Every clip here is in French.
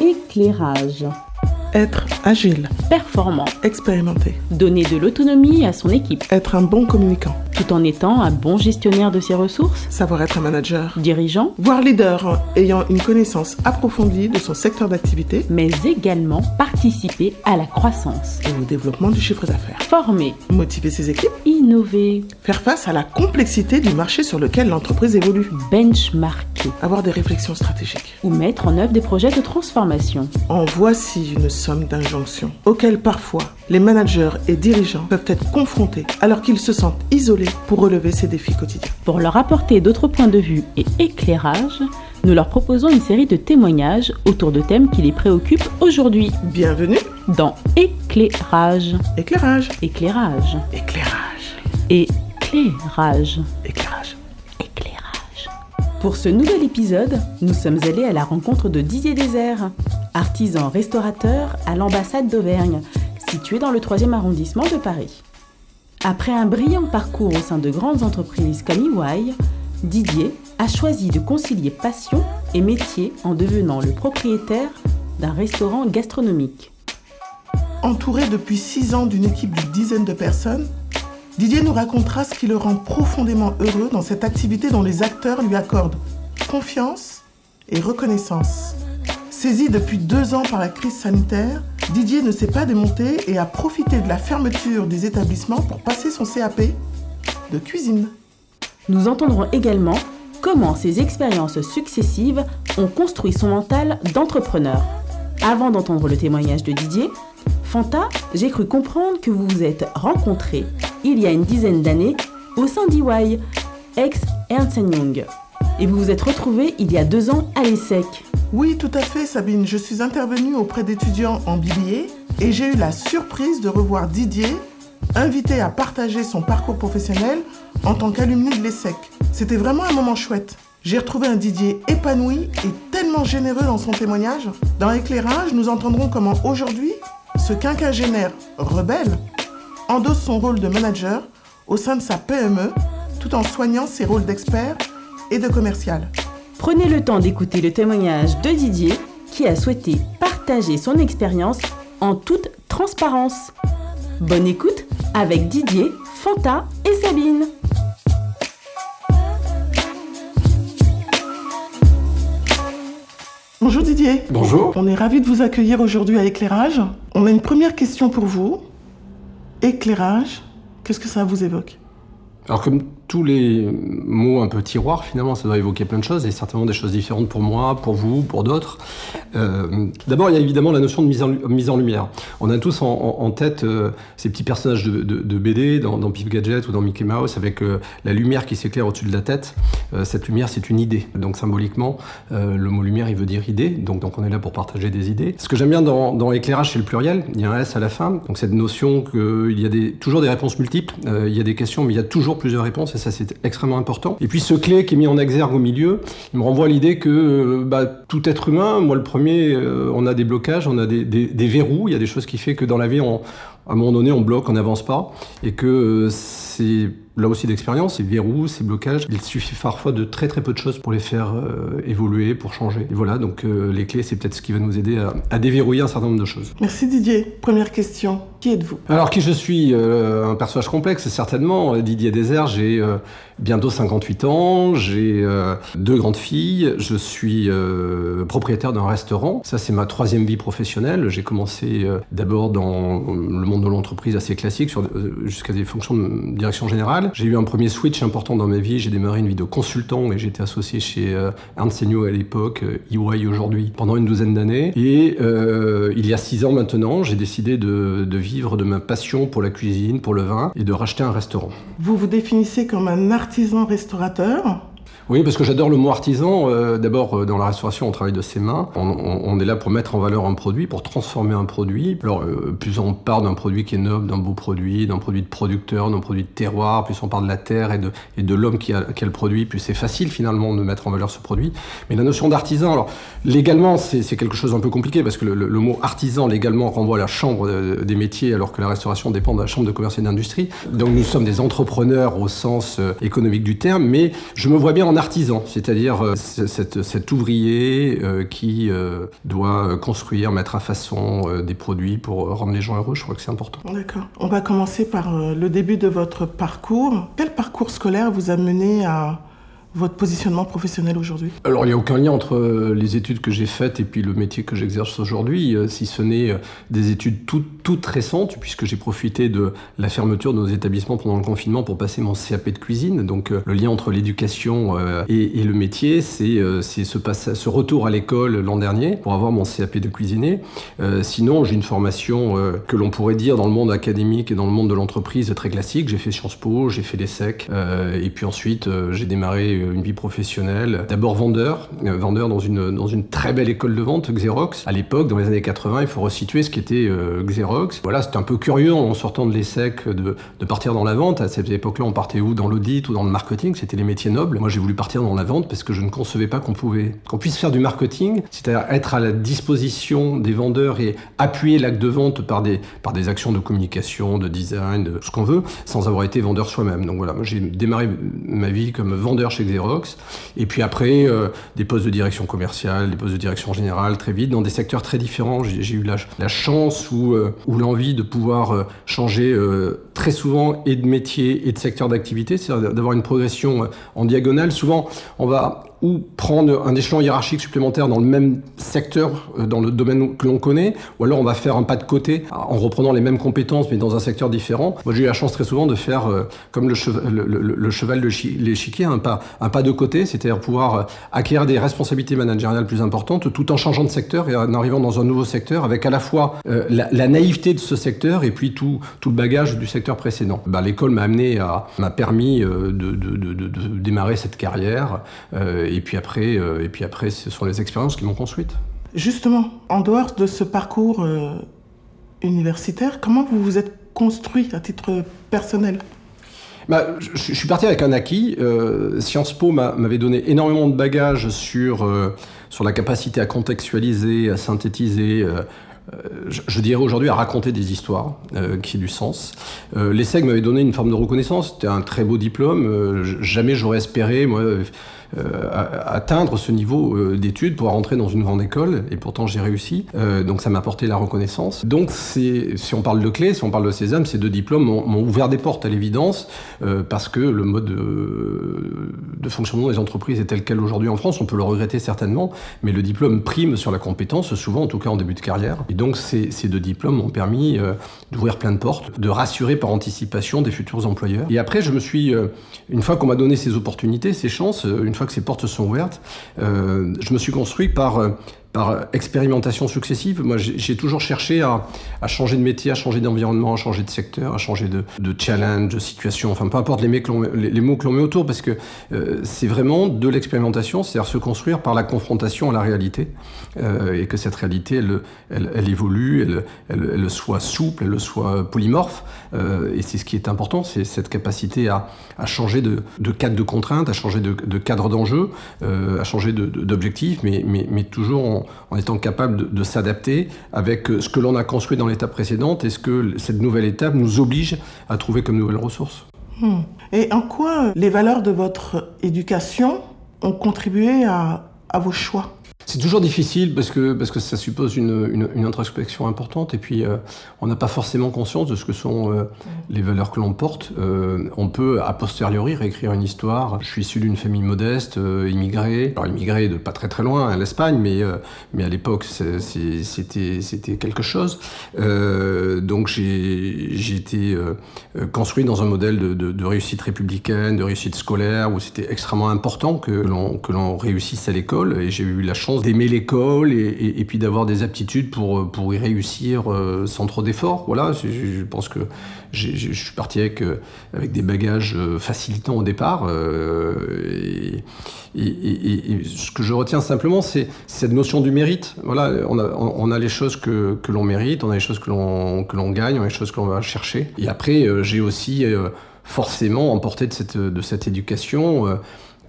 Éclairage. Être agile, Performant. expérimenté, Donner de l'autonomie à son équipe, être un bon communicant, tout en étant un bon gestionnaire de ses ressources. savoir être un manager, Dirigeant, voire leader ayant une connaissance approfondie de son secteur d'activité. Mais également participer à la croissance. et au développement du chiffre d'affaires. Former, Motiver ses équipes, innover, faire face à la complexité du marché sur lequel l'entreprise évolue, avoir des réflexions stratégiques. ou mettre en œuvre des projets de transformation. En voici une somme d'injonctions auxquelles parfois les managers et dirigeants peuvent être confrontés alors qu'ils se sentent isolés pour relever ces défis quotidiens. Pour leur apporter d'autres points de vue et éclairage, nous leur proposons une série de témoignages autour de thèmes qui les préoccupent aujourd'hui Bienvenue, dans Éclairage. éclairage, Éclairage. éclairage, Éclairage. éclairage. Éclairage. Pour ce nouvel épisode, nous sommes allés à la rencontre de Didier Désert, artisan restaurateur à l'ambassade d'Auvergne, située dans le 3e arrondissement de Paris. Après un brillant parcours au sein de grandes entreprises comme EY, Didier a choisi de concilier passion et métier en devenant le propriétaire d'un restaurant gastronomique. Entouré depuis six ans d'une équipe d'une dizaine de personnes, Didier nous racontera ce qui le rend profondément heureux dans cette activité dont les acteurs lui accordent confiance et reconnaissance. Saisi depuis deux ans par la crise sanitaire, Didier ne s'est pas démonté et a profité de la fermeture des établissements pour passer son CAP de cuisine. Nous entendrons également comment ces expériences successives ont construit son mental d'entrepreneur. Avant d'entendre le témoignage de Didier, Fanta, j'ai cru comprendre que vous vous êtes rencontrés il y a une dizaine d'années au sein d'EY, ex Ernst Young. Et vous vous êtes retrouvés il y a deux ans à l'ESSEC. Oui, tout à fait, Sabine. Je suis intervenue auprès d'étudiants en BBA et j'ai eu la surprise de revoir Didier, invité à partager son parcours professionnel en tant qu'alumni de l'ESSEC. C'était vraiment un moment chouette. J'ai retrouvé un Didier épanoui et tellement généreux dans son témoignage. Dans Éclairage, nous entendrons comment aujourd'hui, ce quinquagénaire rebelle endosse son rôle de manager au sein de sa PME tout en soignant ses rôles d'expert et de commercial. Prenez le temps d'écouter le témoignage de Didier qui a souhaité partager son expérience en toute transparence. Bonne écoute avec Didier, Fanta et Sabine. Bonjour Didier. Bonjour. On est ravis de vous accueillir aujourd'hui à Éclairage. On a une première question pour vous. Éclairage, qu'est-ce que ça vous évoque? Alors comme tous les mots un peu tiroirs, finalement, ça doit évoquer plein de choses, et certainement des choses différentes pour moi, pour vous, pour d'autres. Euh, D'abord, il y a évidemment la notion de mise en, lumière. On a tous en, tête euh, ces petits personnages de, BD dans, dans Gadget ou dans Mickey Mouse avec euh, la lumière qui s'éclaire au-dessus de la tête. Cette lumière, c'est une idée. Donc symboliquement, le mot lumière, il veut dire idée. Donc, on est là pour partager des idées. Ce que j'aime bien dans, dans éclairage, c'est le pluriel. Il y a un S à la fin. Donc cette notion qu'il y a toujours des réponses multiples. Il y a des questions, mais il y a toujours plusieurs réponses. Ça, c'est extrêmement important. Et puis ce clé qui est mis en exergue au milieu, il me renvoie à l'idée que euh, bah, tout être humain, moi le premier, euh, on a des blocages, on a des, verrous. Il y a des choses qui fait que dans la vie, à un moment donné, on bloque, on n'avance pas. Et que euh, c'est là aussi d'expérience, ces verrous, ces blocages, il suffit parfois de très très peu de choses pour les faire euh, évoluer, pour changer. Et voilà, donc euh, les clés, c'est peut-être ce qui va nous aider à, à déverrouiller un certain nombre de choses. Merci Didier. Première question. Qui êtes-vous? Alors qui je suis? Euh, Un personnage complexe, certainement. Didier Désert, j'ai bientôt 58 ans, j'ai deux grandes filles, je suis propriétaire d'un restaurant. Ça, c'est ma troisième vie professionnelle. J'ai commencé d'abord dans le monde de l'entreprise assez classique, jusqu'à des fonctions de direction générale. J'ai eu un premier switch important dans ma vie. J'ai démarré une vie de consultant et j'étais associé chez euh, Ernst Young à l'époque, euh, EY aujourd'hui, pendant une douzaine d'années. Et euh, il y a six ans maintenant, j'ai décidé de, de vivre de ma passion pour la cuisine, pour le vin et de racheter un restaurant. Vous vous définissez comme un artisan restaurateur. Oui, parce que j'adore le mot artisan. Euh, d'abord, euh, dans la restauration, on travaille de ses mains. On, est là pour mettre en valeur un produit, pour transformer un produit. Alors, euh, plus on part d'un produit qui est noble, d'un beau produit, d'un produit de producteur, d'un produit de terroir, plus on parle de la terre et de, l'homme qui a, qui le produit, plus c'est facile finalement de mettre en valeur ce produit. Mais la notion d'artisan, alors légalement, c'est quelque chose un peu compliqué parce que le, le, mot artisan légalement renvoie à la chambre des métiers, alors que la restauration dépend de la chambre de commerce et d'industrie. Donc nous sommes des entrepreneurs au sens économique du terme, mais je me vois bien en artisan, c'est-à-dire euh, cet, ouvrier euh, qui euh, doit construire, mettre à façon des produits pour rendre les gens heureux. Je crois que c'est important. D'accord. On va commencer par le début de votre parcours. Quel parcours scolaire vous a mené à votre positionnement professionnel aujourd'hui Alors, il n'y a aucun lien entre euh, les études que j'ai faites et puis le métier que j'exerce aujourd'hui, euh, si ce n'est euh, des études toutes, toutes récentes, puisque j'ai profité de la fermeture de nos établissements pendant le confinement pour passer mon CAP de cuisine. Donc, le lien entre l'éducation et, le métier, c'est ce, ce retour à l'école l'an dernier pour avoir mon CAP de cuisinier. sinon, j'ai une formation que l'on pourrait dire dans le monde académique et dans le monde de l'entreprise très classique. J'ai fait Sciences Po, j'ai fait l'ESSEC, et puis ensuite, j'ai démarré euh, une vie professionnelle. D'abord vendeur, euh, vendeur dans une, dans une très belle école de vente, Xerox. À l'époque, dans les années 80, il faut resituer ce qu'était euh, Xerox. Voilà, c'était un peu curieux en sortant de l'ESSEC de, de partir dans la vente. À cette époque-là, on partait où Dans l'audit ou dans le marketing C'était les métiers nobles. Moi, j'ai voulu partir dans la vente parce que je ne concevais pas qu'on pouvait, qu'on puisse faire du marketing, c'est-à-dire être à la disposition des vendeurs et appuyer l'acte de vente par des, par des actions de communication, de design, de ce qu'on veut, sans avoir été vendeur soi-même. Donc voilà, moi j'ai démarré ma vie comme vendeur chez Et puis après, euh, des postes de direction commerciale, des postes de direction générale, très vite, dans des secteurs très différents. J'ai eu la, la, chance ou, euh, ou l'envie de pouvoir euh, changer très souvent et de métier et de secteur d'activité, c'est-à-dire d'avoir une progression en diagonale. Souvent, on va ou prendre un échelon hiérarchique supplémentaire dans le même secteur, euh, dans le domaine que l'on connaît, ou alors on va faire un pas de côté en reprenant les mêmes compétences mais dans un secteur différent. Moi j'ai eu la chance très souvent de faire euh, comme le, cheval, le, cheval de l'échiquier, un pas, un pas de côté, c'est-à-dire pouvoir euh, acquérir des responsabilités managériales plus importantes tout en changeant de secteur et en arrivant dans un nouveau secteur avec à la fois la, naïveté de ce secteur et puis tout, tout le bagage du secteur précédent. Bah, L'école m'a amené à m'a permis de, de, de, de, démarrer cette carrière et puis après, euh, et puis après, ce sont les expériences qui m'ont construite. Justement, en dehors de ce parcours euh, universitaire, comment vous vous êtes construit à titre personnel? Bah, je, suis parti avec un acquis. Euh, Sciences Po m'avait donné énormément de bagages sur, sur la capacité à contextualiser, à synthétiser. Je, je, dirais aujourd'hui à raconter des histoires qui aient du sens. L'ESSEC m'avait donné une forme de reconnaissance, c'était un très beau diplôme, jamais j'aurais espéré, moi, atteindre ce niveau euh, d'études, pour rentrer dans une grande école, et pourtant j'ai réussi. Euh, donc ça m'a apporté la reconnaissance. Donc si on parle de clés, si on parle de Sésame, ces deux diplômes m'ont ouvert des portes à l'évidence, parce que le mode de, fonctionnement des entreprises est tel quel aujourd'hui en France, on peut le regretter certainement, mais le diplôme prime sur la compétence, souvent en tout cas en début de carrière. Et donc ces, ces deux diplômes m'ont permis d'ouvrir plein de portes, de rassurer par anticipation des futurs employeurs. Et après, je me suis, une fois qu'on m'a donné ces opportunités, ces chances, une que ces portes sont ouvertes, euh, je me suis construit par euh, par expérimentation successive. Moi, j'ai toujours cherché à, à, changer de métier, à changer d'environnement, à changer de secteur, à changer de, de challenge, de situation, enfin peu importe les mots que l'on met autour, parce que euh, c'est vraiment de l'expérimentation, c'est-à-dire se construire par la confrontation à la réalité, euh, et que cette réalité, elle, elle, elle évolue, elle, elle, elle, soit souple, elle soit polymorphe, euh, et c'est ce qui est important, c'est cette capacité à, à changer de, de, cadre de contrainte, à changer de, de cadre d'enjeu, euh, à changer d'objectif, mais, mais, mais toujours en, en, étant capable de, s'adapter avec euh, ce que l'on a construit dans l'étape précédente et ce que cette nouvelle étape nous oblige à trouver comme nouvelles ressources. Hmm. Et en quoi les valeurs de votre éducation ont contribué à vos choix? C'est toujours difficile parce que, parce que ça suppose une, une, une introspection importante et puis euh, on n'a pas forcément conscience de ce que sont euh, les valeurs que l'on porte. Euh, on peut a posteriori réécrire une histoire. Je suis issu d'une famille modeste, immigrée. Alors immigré de pas très très loin, à l'Espagne, mais, mais à l'époque c'était quelque chose. donc j'ai été construit dans un modèle de, de, de, réussite républicaine, de réussite scolaire où c'était extrêmement important que l'on réussisse à l'école et j'ai eu la chance d'aimer l'école et, puis d'avoir des aptitudes pour, pour y réussir sans trop d'efforts. Voilà, je, pense que je suis parti avec, avec des bagages facilitants au départ. Et, ce que je retiens simplement, c'est cette notion du mérite. Voilà, on a, on a les choses que, que l'on mérite, on a les choses que l'on gagne, on a les choses que l'on va chercher. Et après, j'ai aussi forcément emporté de cette, de cette éducation euh,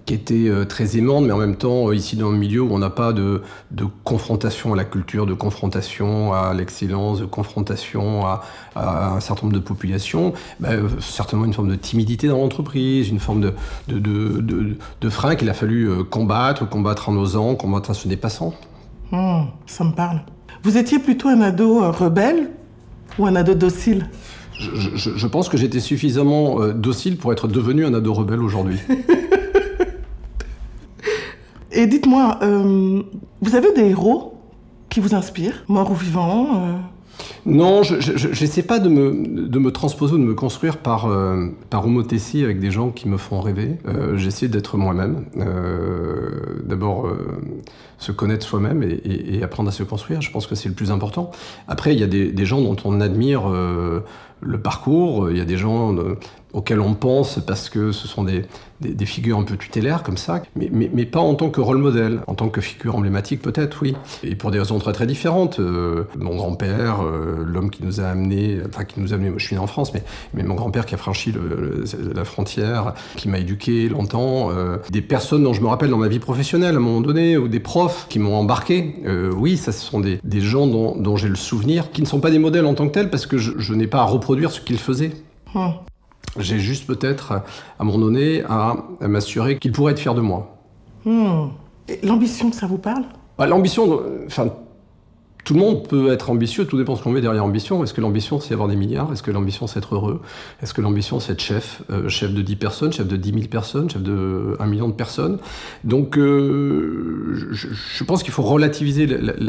qui était euh, très aimante, mais en même temps, euh, ici dans le milieu où on n'a pas de, de, confrontation à la culture, de confrontation à l'excellence, de confrontation à, un certain nombre de populations, bah, certainement une forme de timidité dans l'entreprise, une forme de, de, de, de frein qu'il a fallu combattre, combattre en osant, combattre en se dépassant. Hmm, ça me parle. Vous étiez plutôt un ado rebelle ou un ado docile? Je, pense que j'étais suffisamment euh, docile pour être devenu un ado rebelle aujourd'hui. Et dites-moi, euh, vous avez des héros qui vous inspirent, morts ou vivants euh? Non, je n'essaie pas de me, de me transposer ou de me construire par, euh, par homothétie avec des gens qui me font rêver. Euh, j'essaie d'être moi-même. D'abord, se connaître soi-même et, apprendre à se construire. Je pense que c'est le plus important. Après, il y a des gens dont on admire le parcours. Il y a des gens auxquels on pense parce que ce sont des, figures un peu tutélaires comme ça, mais, pas en tant que rôle modèle, en tant que figure emblématique peut-être, oui. Et pour des raisons très très différentes. mon grand-père, euh, l'homme qui nous a amené, enfin qui nous a amené, moi je suis né en France, mais, mon grand-père qui a franchi la frontière, qui m'a éduqué longtemps, euh, des personnes dont je me rappelle dans ma vie professionnelle à un moment donné, ou des profs qui m'ont embarqué, euh, oui, ça ce sont des, gens dont, dont j'ai le souvenir, qui ne sont pas des modèles en tant que tels parce que je, n'ai pas à reproduire ce qu'ils faisaient. Hum. J'ai juste peut-être, à un moment donné, à, m'assurer qu'ils pourraient être fiers de moi. Hum. L'ambition, ça vous parle? Bah, L'ambition, enfin, tout le monde peut être ambitieux, tout dépend ce qu'on met derrière ambition. Est-ce que l'ambition, c'est avoir des milliards? Est-ce que l'ambition, c'est être heureux? Est-ce que l'ambition, c'est être chef? Euh, Chef de 10 personnes, chef de 10 000 personnes, chef de 1 million de personnes Donc, euh, je, pense qu'il faut relativiser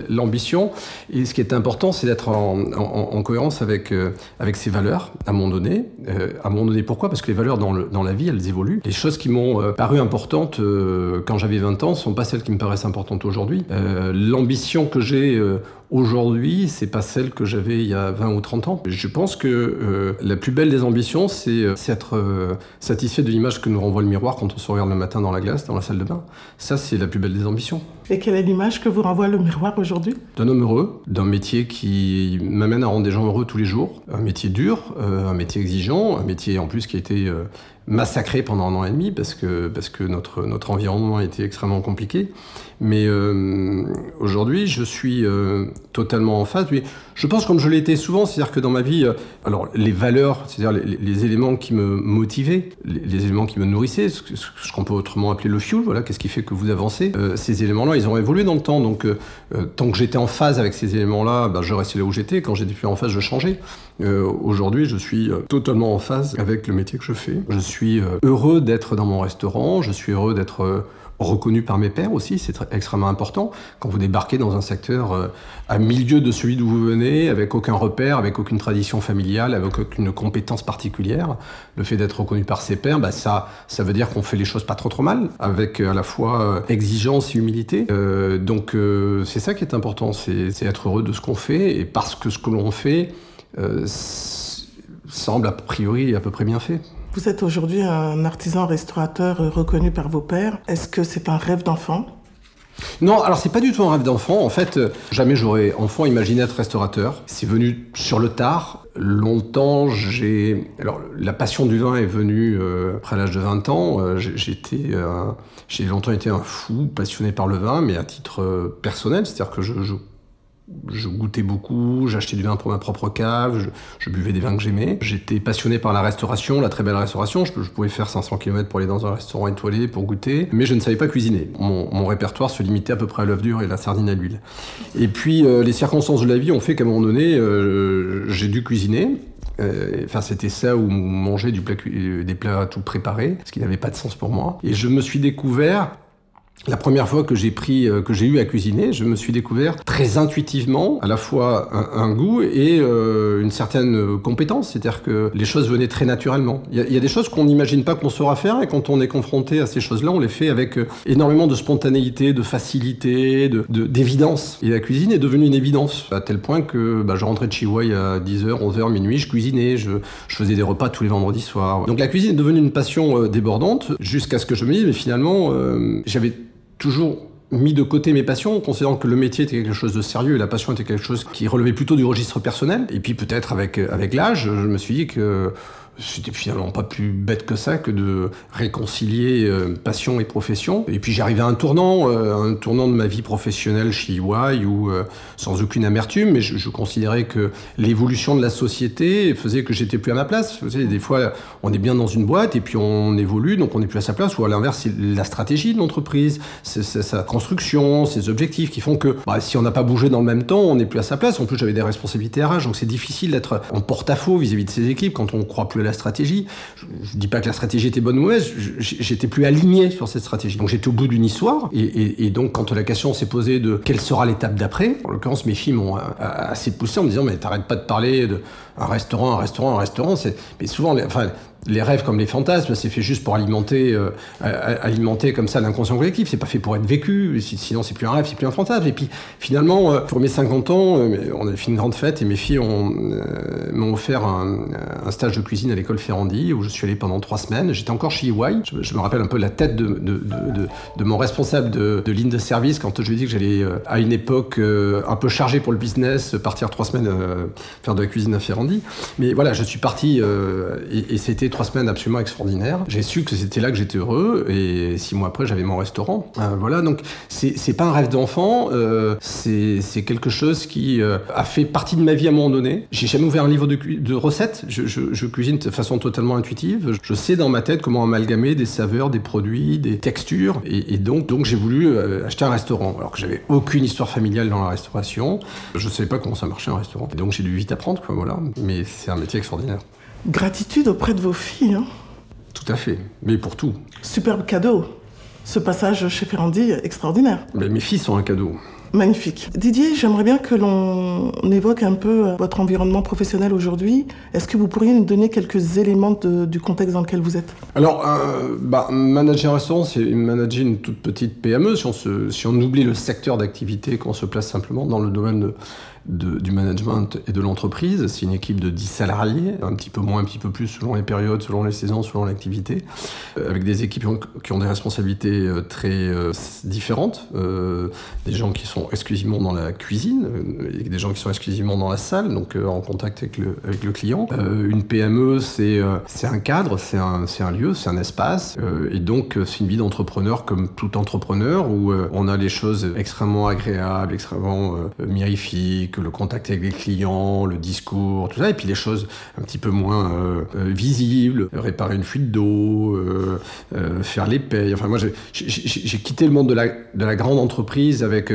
l'ambition. Et ce qui est important, c'est d'être en, cohérence avec, euh, avec ses valeurs, à un moment donné. à un moment donné, pourquoi? Parce que les valeurs dans, le, dans, la vie, elles évoluent. Les choses qui m'ont paru importantes quand j'avais 20 ans ne sont pas celles qui me paraissent importantes aujourd'hui. L'ambition que j'ai Aujourd'hui, c'est pas celle que j'avais il y a 20 ou 30 ans. Je pense que euh, la plus belle des ambitions, c'est euh, être euh, satisfait de l'image que nous renvoie le miroir quand on se regarde le matin dans la glace, dans la salle de bain. Ça, c'est la plus belle des ambitions. Et quelle est l'image que vous renvoie le miroir aujourd'hui? D'un homme heureux, d'un métier qui m'amène à rendre des gens heureux tous les jours. Un métier dur, un métier exigeant, un métier en plus qui a été massacré pendant un an et demi parce que, parce que notre, notre environnement a été extrêmement compliqué. Mais euh, aujourd'hui, je suis euh, totalement en phase. Je pense comme je été souvent, c'est-à-dire que dans ma vie, euh, alors les valeurs, c'est-à-dire les, éléments qui me motivaient, les, éléments qui me nourrissaient, ce, qu'on peut autrement appeler le fuel, voilà, qu'est-ce qui fait que vous avancez, ces éléments-là, ils ont évolué dans le temps. Donc, tant que j'étais en phase avec ces éléments-là, ben, je restais là où j'étais. Quand j'étais plus en phase, je changeais. aujourd'hui, je suis totalement en phase avec le métier que je fais. Je suis heureux d'être dans mon restaurant, je suis heureux d'être reconnu par mes pairs aussi, c'est extrêmement important. Quand vous débarquez dans un secteur euh, à milieu de celui d'où vous venez, avec aucun repère, avec aucune tradition familiale, avec aucune compétence particulière, le fait d'être reconnu par ses pairs, bah, ça, ça veut dire qu'on fait les choses pas trop trop mal, avec euh, à la fois euh, exigence et humilité. donc c'est ça qui est important, c'est être heureux de ce qu'on fait, et parce que ce que l'on fait semble a priori à peu près bien fait. Vous êtes aujourd'hui un artisan restaurateur reconnu par vos pairs. Est-ce que c'est un rêve d'enfant? Non, alors c'est pas du tout un rêve d'enfant. En fait, euh, jamais j'aurais enfant imaginé être restaurateur. C'est venu sur le tard. Longtemps, j'ai. Alors, la passion du vin est venue euh, après l'âge de 20 ans. Euh, j'étais, j'ai longtemps été un fou passionné par le vin, mais à titre personnel, c'est-à-dire que je, je je goûtais beaucoup, j'achetais du vin pour ma propre cave, je, buvais des vins que j'aimais. J'étais passionné par la restauration, la très belle restauration. Je, pouvais faire 500 km pour aller dans un restaurant étoilé pour goûter, mais je ne savais pas cuisiner. Mon, répertoire se limitait à peu près à l'œuf dur et la sardine à l'huile. Et puis euh, les circonstances de la vie ont fait qu'à un moment donné, euh, j'ai dû cuisiner. Euh, enfin, c'était ça ou manger du des plats tout préparés, ce qui n'avait pas de sens pour moi. Et je me suis découvert la première fois que j'ai pris, euh, que j'ai eu à cuisiner, je me suis découvert très intuitivement à la fois un, goût et euh, une certaine compétence, c'est-à-dire que les choses venaient très naturellement. Il y, a des choses qu'on n'imagine pas qu'on saura faire et quand on est confronté à ces choses-là, on les fait avec euh, énormément de spontanéité, de facilité, de, d'évidence. Et la cuisine est devenue une évidence à tel point que bah, je rentrais de Chihuahua à 10h, 11h, minuit, je cuisinais, je, je, faisais des repas tous les vendredis soirs. Donc la cuisine est devenue une passion débordante jusqu'à ce que je me dise, mais finalement, j'avais toujours mis de côté mes passions, considérant que le métier était quelque chose de sérieux et la passion était quelque chose qui relevait plutôt du registre personnel. Et puis peut-être avec, avec l'âge, je me suis dit que c'était finalement pas plus bête que ça que de réconcilier euh, passion et profession. Et puis j'arrivais à un tournant, euh, un tournant de ma vie professionnelle chez EY où, euh, sans aucune amertume, mais je, considérais que l'évolution de la société faisait que j'étais plus à ma place. Des fois, on est bien dans une boîte et puis on évolue, donc on n'est plus à sa place. Ou à l'inverse, c'est la stratégie de l'entreprise, c'est sa construction, ses objectifs qui font que bah, si on n'a pas bougé dans le même temps, on n'est plus à sa place. En plus, j'avais des responsabilités RH, donc c'est difficile d'être en porte-à-faux vis-à-vis de ses équipes quand on croit plus la stratégie. Je ne dis pas que la stratégie était bonne ou mauvaise, j'étais plus aligné sur cette stratégie. Donc j'étais au bout d'une histoire, et, donc quand la question s'est posée de quelle sera l'étape d'après, en l'occurrence mes filles m'ont euh, assez poussé en me disant mais t'arrêtes pas de parler de un restaurant, un restaurant, un restaurant, mais souvent, enfin, les rêves comme les fantasmes, c'est fait juste pour alimenter, euh, alimenter comme ça l'inconscient collectif. C'est pas fait pour être vécu. Sinon, c'est plus un rêve, c'est plus un fantasme. Et puis, finalement, euh, pour mes 50 ans, euh, on a fait une grande fête et mes filles m'ont offert un, stage de cuisine à l'école Ferrandi où je suis allé pendant trois semaines. J'étais encore chez EY. Je, me rappelle un peu la tête de, mon responsable de, ligne de service quand je lui ai dit que j'allais, à une époque un peu chargée pour le business, partir trois semaines faire de la cuisine à Ferrandi. Mais voilà, je suis parti et, et c'était trois semaines absolument extraordinaires. J'ai su que c'était là que j'étais heureux et six mois après, j'avais mon restaurant. Euh, voilà, donc c'est pas un rêve d'enfant, euh, c'est quelque chose qui euh, a fait partie de ma vie à un moment donné. J'ai jamais ouvert un livre de, recettes, je, je, cuisine de façon totalement intuitive. Je sais dans ma tête comment amalgamer des saveurs, des produits, des textures et, donc, donc j'ai voulu acheter un restaurant alors que j'avais aucune histoire familiale dans la restauration. Je savais pas comment ça marchait un restaurant. Et donc j'ai dû vite apprendre, quoi, voilà. Mais c'est un métier extraordinaire. Gratitude auprès de vos filles. Hein. Tout à fait, mais pour tout. Superbe cadeau. Ce passage chez Ferrandi, extraordinaire. Mais mes filles sont un cadeau. Magnifique. Didier, j'aimerais bien que l'on évoque un peu euh, votre environnement professionnel aujourd'hui. Est-ce que vous pourriez nous donner quelques éléments du contexte dans lequel vous êtes? Alors, euh, bah, manager un restaurant, c'est manager une toute petite PME. Si on, si on oublie le secteur d'activité, qu'on se place simplement dans le domaine de du management et de l'entreprise. C'est une équipe de 10 salariés, un petit peu moins, un petit peu plus selon les périodes, selon les saisons, selon l'activité, euh, avec des équipes qui ont, des responsabilités euh, très euh, différentes, des gens qui sont exclusivement dans la cuisine, des gens qui sont exclusivement dans la salle, donc en contact avec le, avec le client. une PME, c'est c'est un cadre, c'est un, un lieu, c'est un espace, et donc c'est une vie d'entrepreneur comme tout entrepreneur, où on a les choses extrêmement agréables, extrêmement mirifiques, le contact avec les clients, le discours, tout ça, et puis les choses un petit peu moins euh, euh, visibles, réparer une fuite d'eau, euh, faire les payes. Enfin, moi, j'ai quitté le monde de la, de la grande entreprise avec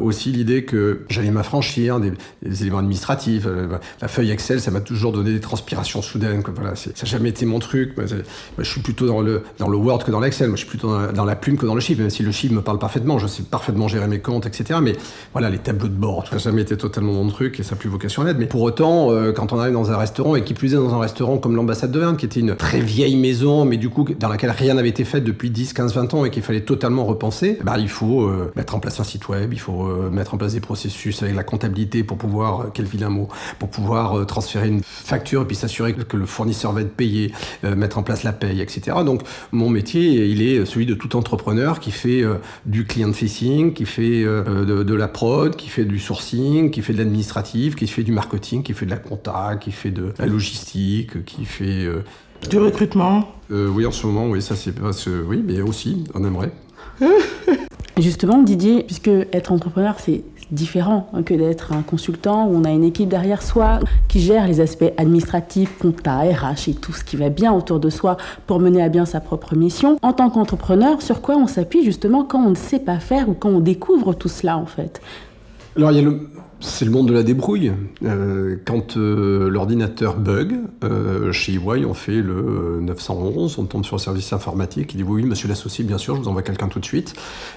aussi l'idée que j'allais m'affranchir des, éléments administratifs. la feuille Excel, ça m'a toujours donné des transpirations soudaines. Voilà, ça n'a jamais été mon truc. Moi, je suis plutôt dans le, dans le Word que dans l'Excel. Moi, je suis plutôt dans la, plume que dans le chiffre, même si le chiffre me parle parfaitement. Je sais parfaitement gérer mes comptes, etc. Mais voilà, les tableaux de bord, ça jamais été totalement mon truc et ça n'a plus vocation à l'être. Mais pour autant, euh, quand on arrive dans un restaurant, et qui plus est dans un restaurant comme l'ambassade de Verne, qui était une très vieille maison, mais du coup dans laquelle rien n'avait été fait depuis 10, 15, 20 ans et qu'il fallait totalement repenser, bah, il faut euh, mettre en place un site web, il faut euh, mettre en place des processus avec la comptabilité pour pouvoir, quel vilain mot, pour pouvoir transférer une facture et puis s'assurer que le fournisseur va être payé, mettre en place la paye, etc. Donc mon métier, il est celui de tout entrepreneur qui fait du client facing, qui fait de, de, la prod, qui fait du sourcing qui fait de l'administratif, qui fait du marketing, qui fait de la compta, qui fait de la logistique, qui fait... Euh, du recrutement euh, Oui, en ce moment, oui, ça c'est... Oui, mais aussi, on aimerait. Justement, Didier, puisque être entrepreneur, c'est différent que d'être un consultant où on a une équipe derrière soi qui gère les aspects administratifs, compta, RH et tout ce qui va bien autour de soi pour mener à bien sa propre mission. En tant qu'entrepreneur, sur quoi on s'appuie justement quand on ne sait pas faire ou quand on découvre tout cela en fait? Alors il y a le c'est le monde de la débrouille. Euh, quand euh, l'ordinateur bug, euh, chez EY, on fait le 911, on tombe sur le service informatique, il dit oui, monsieur l'associé, bien sûr, je vous envoie quelqu'un tout de suite.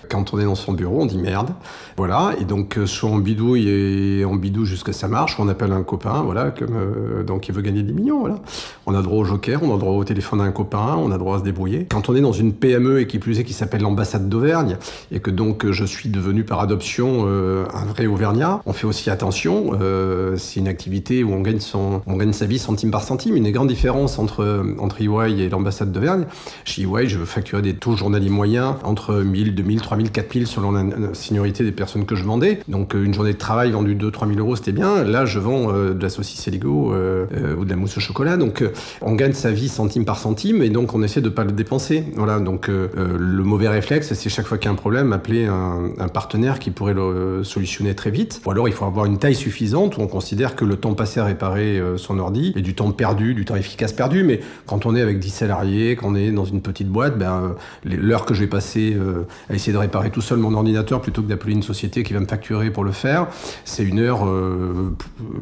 Quand on est dans son bureau, on dit merde. Voilà, et donc soit on bidouille et on bidouille jusqu'à ça marche, on appelle un copain, voilà, comme, donc il veut gagner des millions, voilà. On a droit au joker, on a droit au téléphone d'un copain, on a droit à se débrouiller. Quand on est dans une PME et qui plus est qui s'appelle l'ambassade d'Auvergne, et que donc je suis devenu par adoption un vrai Auvergnat, on fait aussi attention, euh, c'est une activité où on gagne, son, on gagne sa vie centime par centime. Une grande différence entre, entre EY et l'ambassade d'Auvergne. Chez EY, je facturer des taux journaliers moyens entre 1000, 2000, 3000, 4000 selon la, seniorité des personnes que je vendais. Donc euh, une journée de travail vendue 2 3000 euros, c'était bien. Là, je vends euh, de la saucisse Eligo ou de la mousse au chocolat. Donc on gagne sa vie centime par centime et donc on essaie de ne pas le dépenser. Voilà, donc le mauvais réflexe, c'est chaque fois qu'il y a un problème, appeler un, un partenaire qui pourrait le solutionner très vite. Ou alors il faut avoir une taille suffisante où on considère que le temps passé à réparer euh, son ordi est du temps perdu, du temps efficace perdu. Mais quand on est avec 10 salariés, quand on est dans une petite boîte, ben, euh, l'heure que je vais passer euh, à essayer de réparer tout seul mon ordinateur plutôt que d'appeler une société qui va me facturer pour le faire, c'est une heure,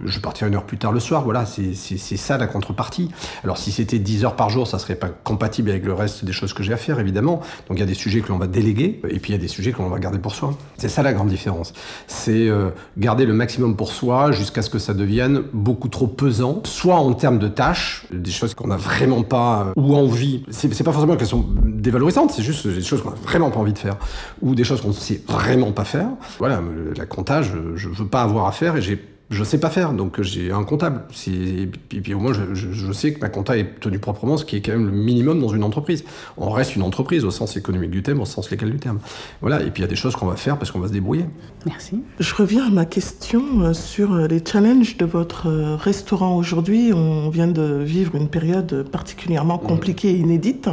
je partirai une heure plus tard le soir. Voilà, c'est ça la contrepartie. Alors si c'était 10 heures par jour, ça serait pas compatible avec le reste des choses que j'ai à faire, évidemment. Donc il y a des sujets que l'on va déléguer et puis il y a des sujets que l'on va garder pour soi. C'est ça la grande différence. C'est garder le maximum pour soi jusqu'à ce que ça devienne beaucoup trop pesant, soit en termes de tâches, des choses qu'on n'a vraiment pas euh, ou envie. C'est pas forcément une question dévalorisante, c'est juste des choses qu'on n'a vraiment pas envie de faire, ou des choses qu'on ne sait vraiment pas faire. Voilà, la comptage, je veux pas avoir à faire et j'ai je sais pas faire, donc j'ai un comptable. Et puis, au moins, je, sais que ma compta est tenue proprement, ce qui est quand même le minimum dans une entreprise. On reste une entreprise au sens économique du terme, au sens légal du terme. Voilà, et puis il y a des choses qu'on va faire parce qu'on va se débrouiller. Merci. Je reviens à ma question euh, sur euh, les challenges de votre euh, restaurant aujourd'hui. On vient de vivre une période particulièrement compliquée et inédite.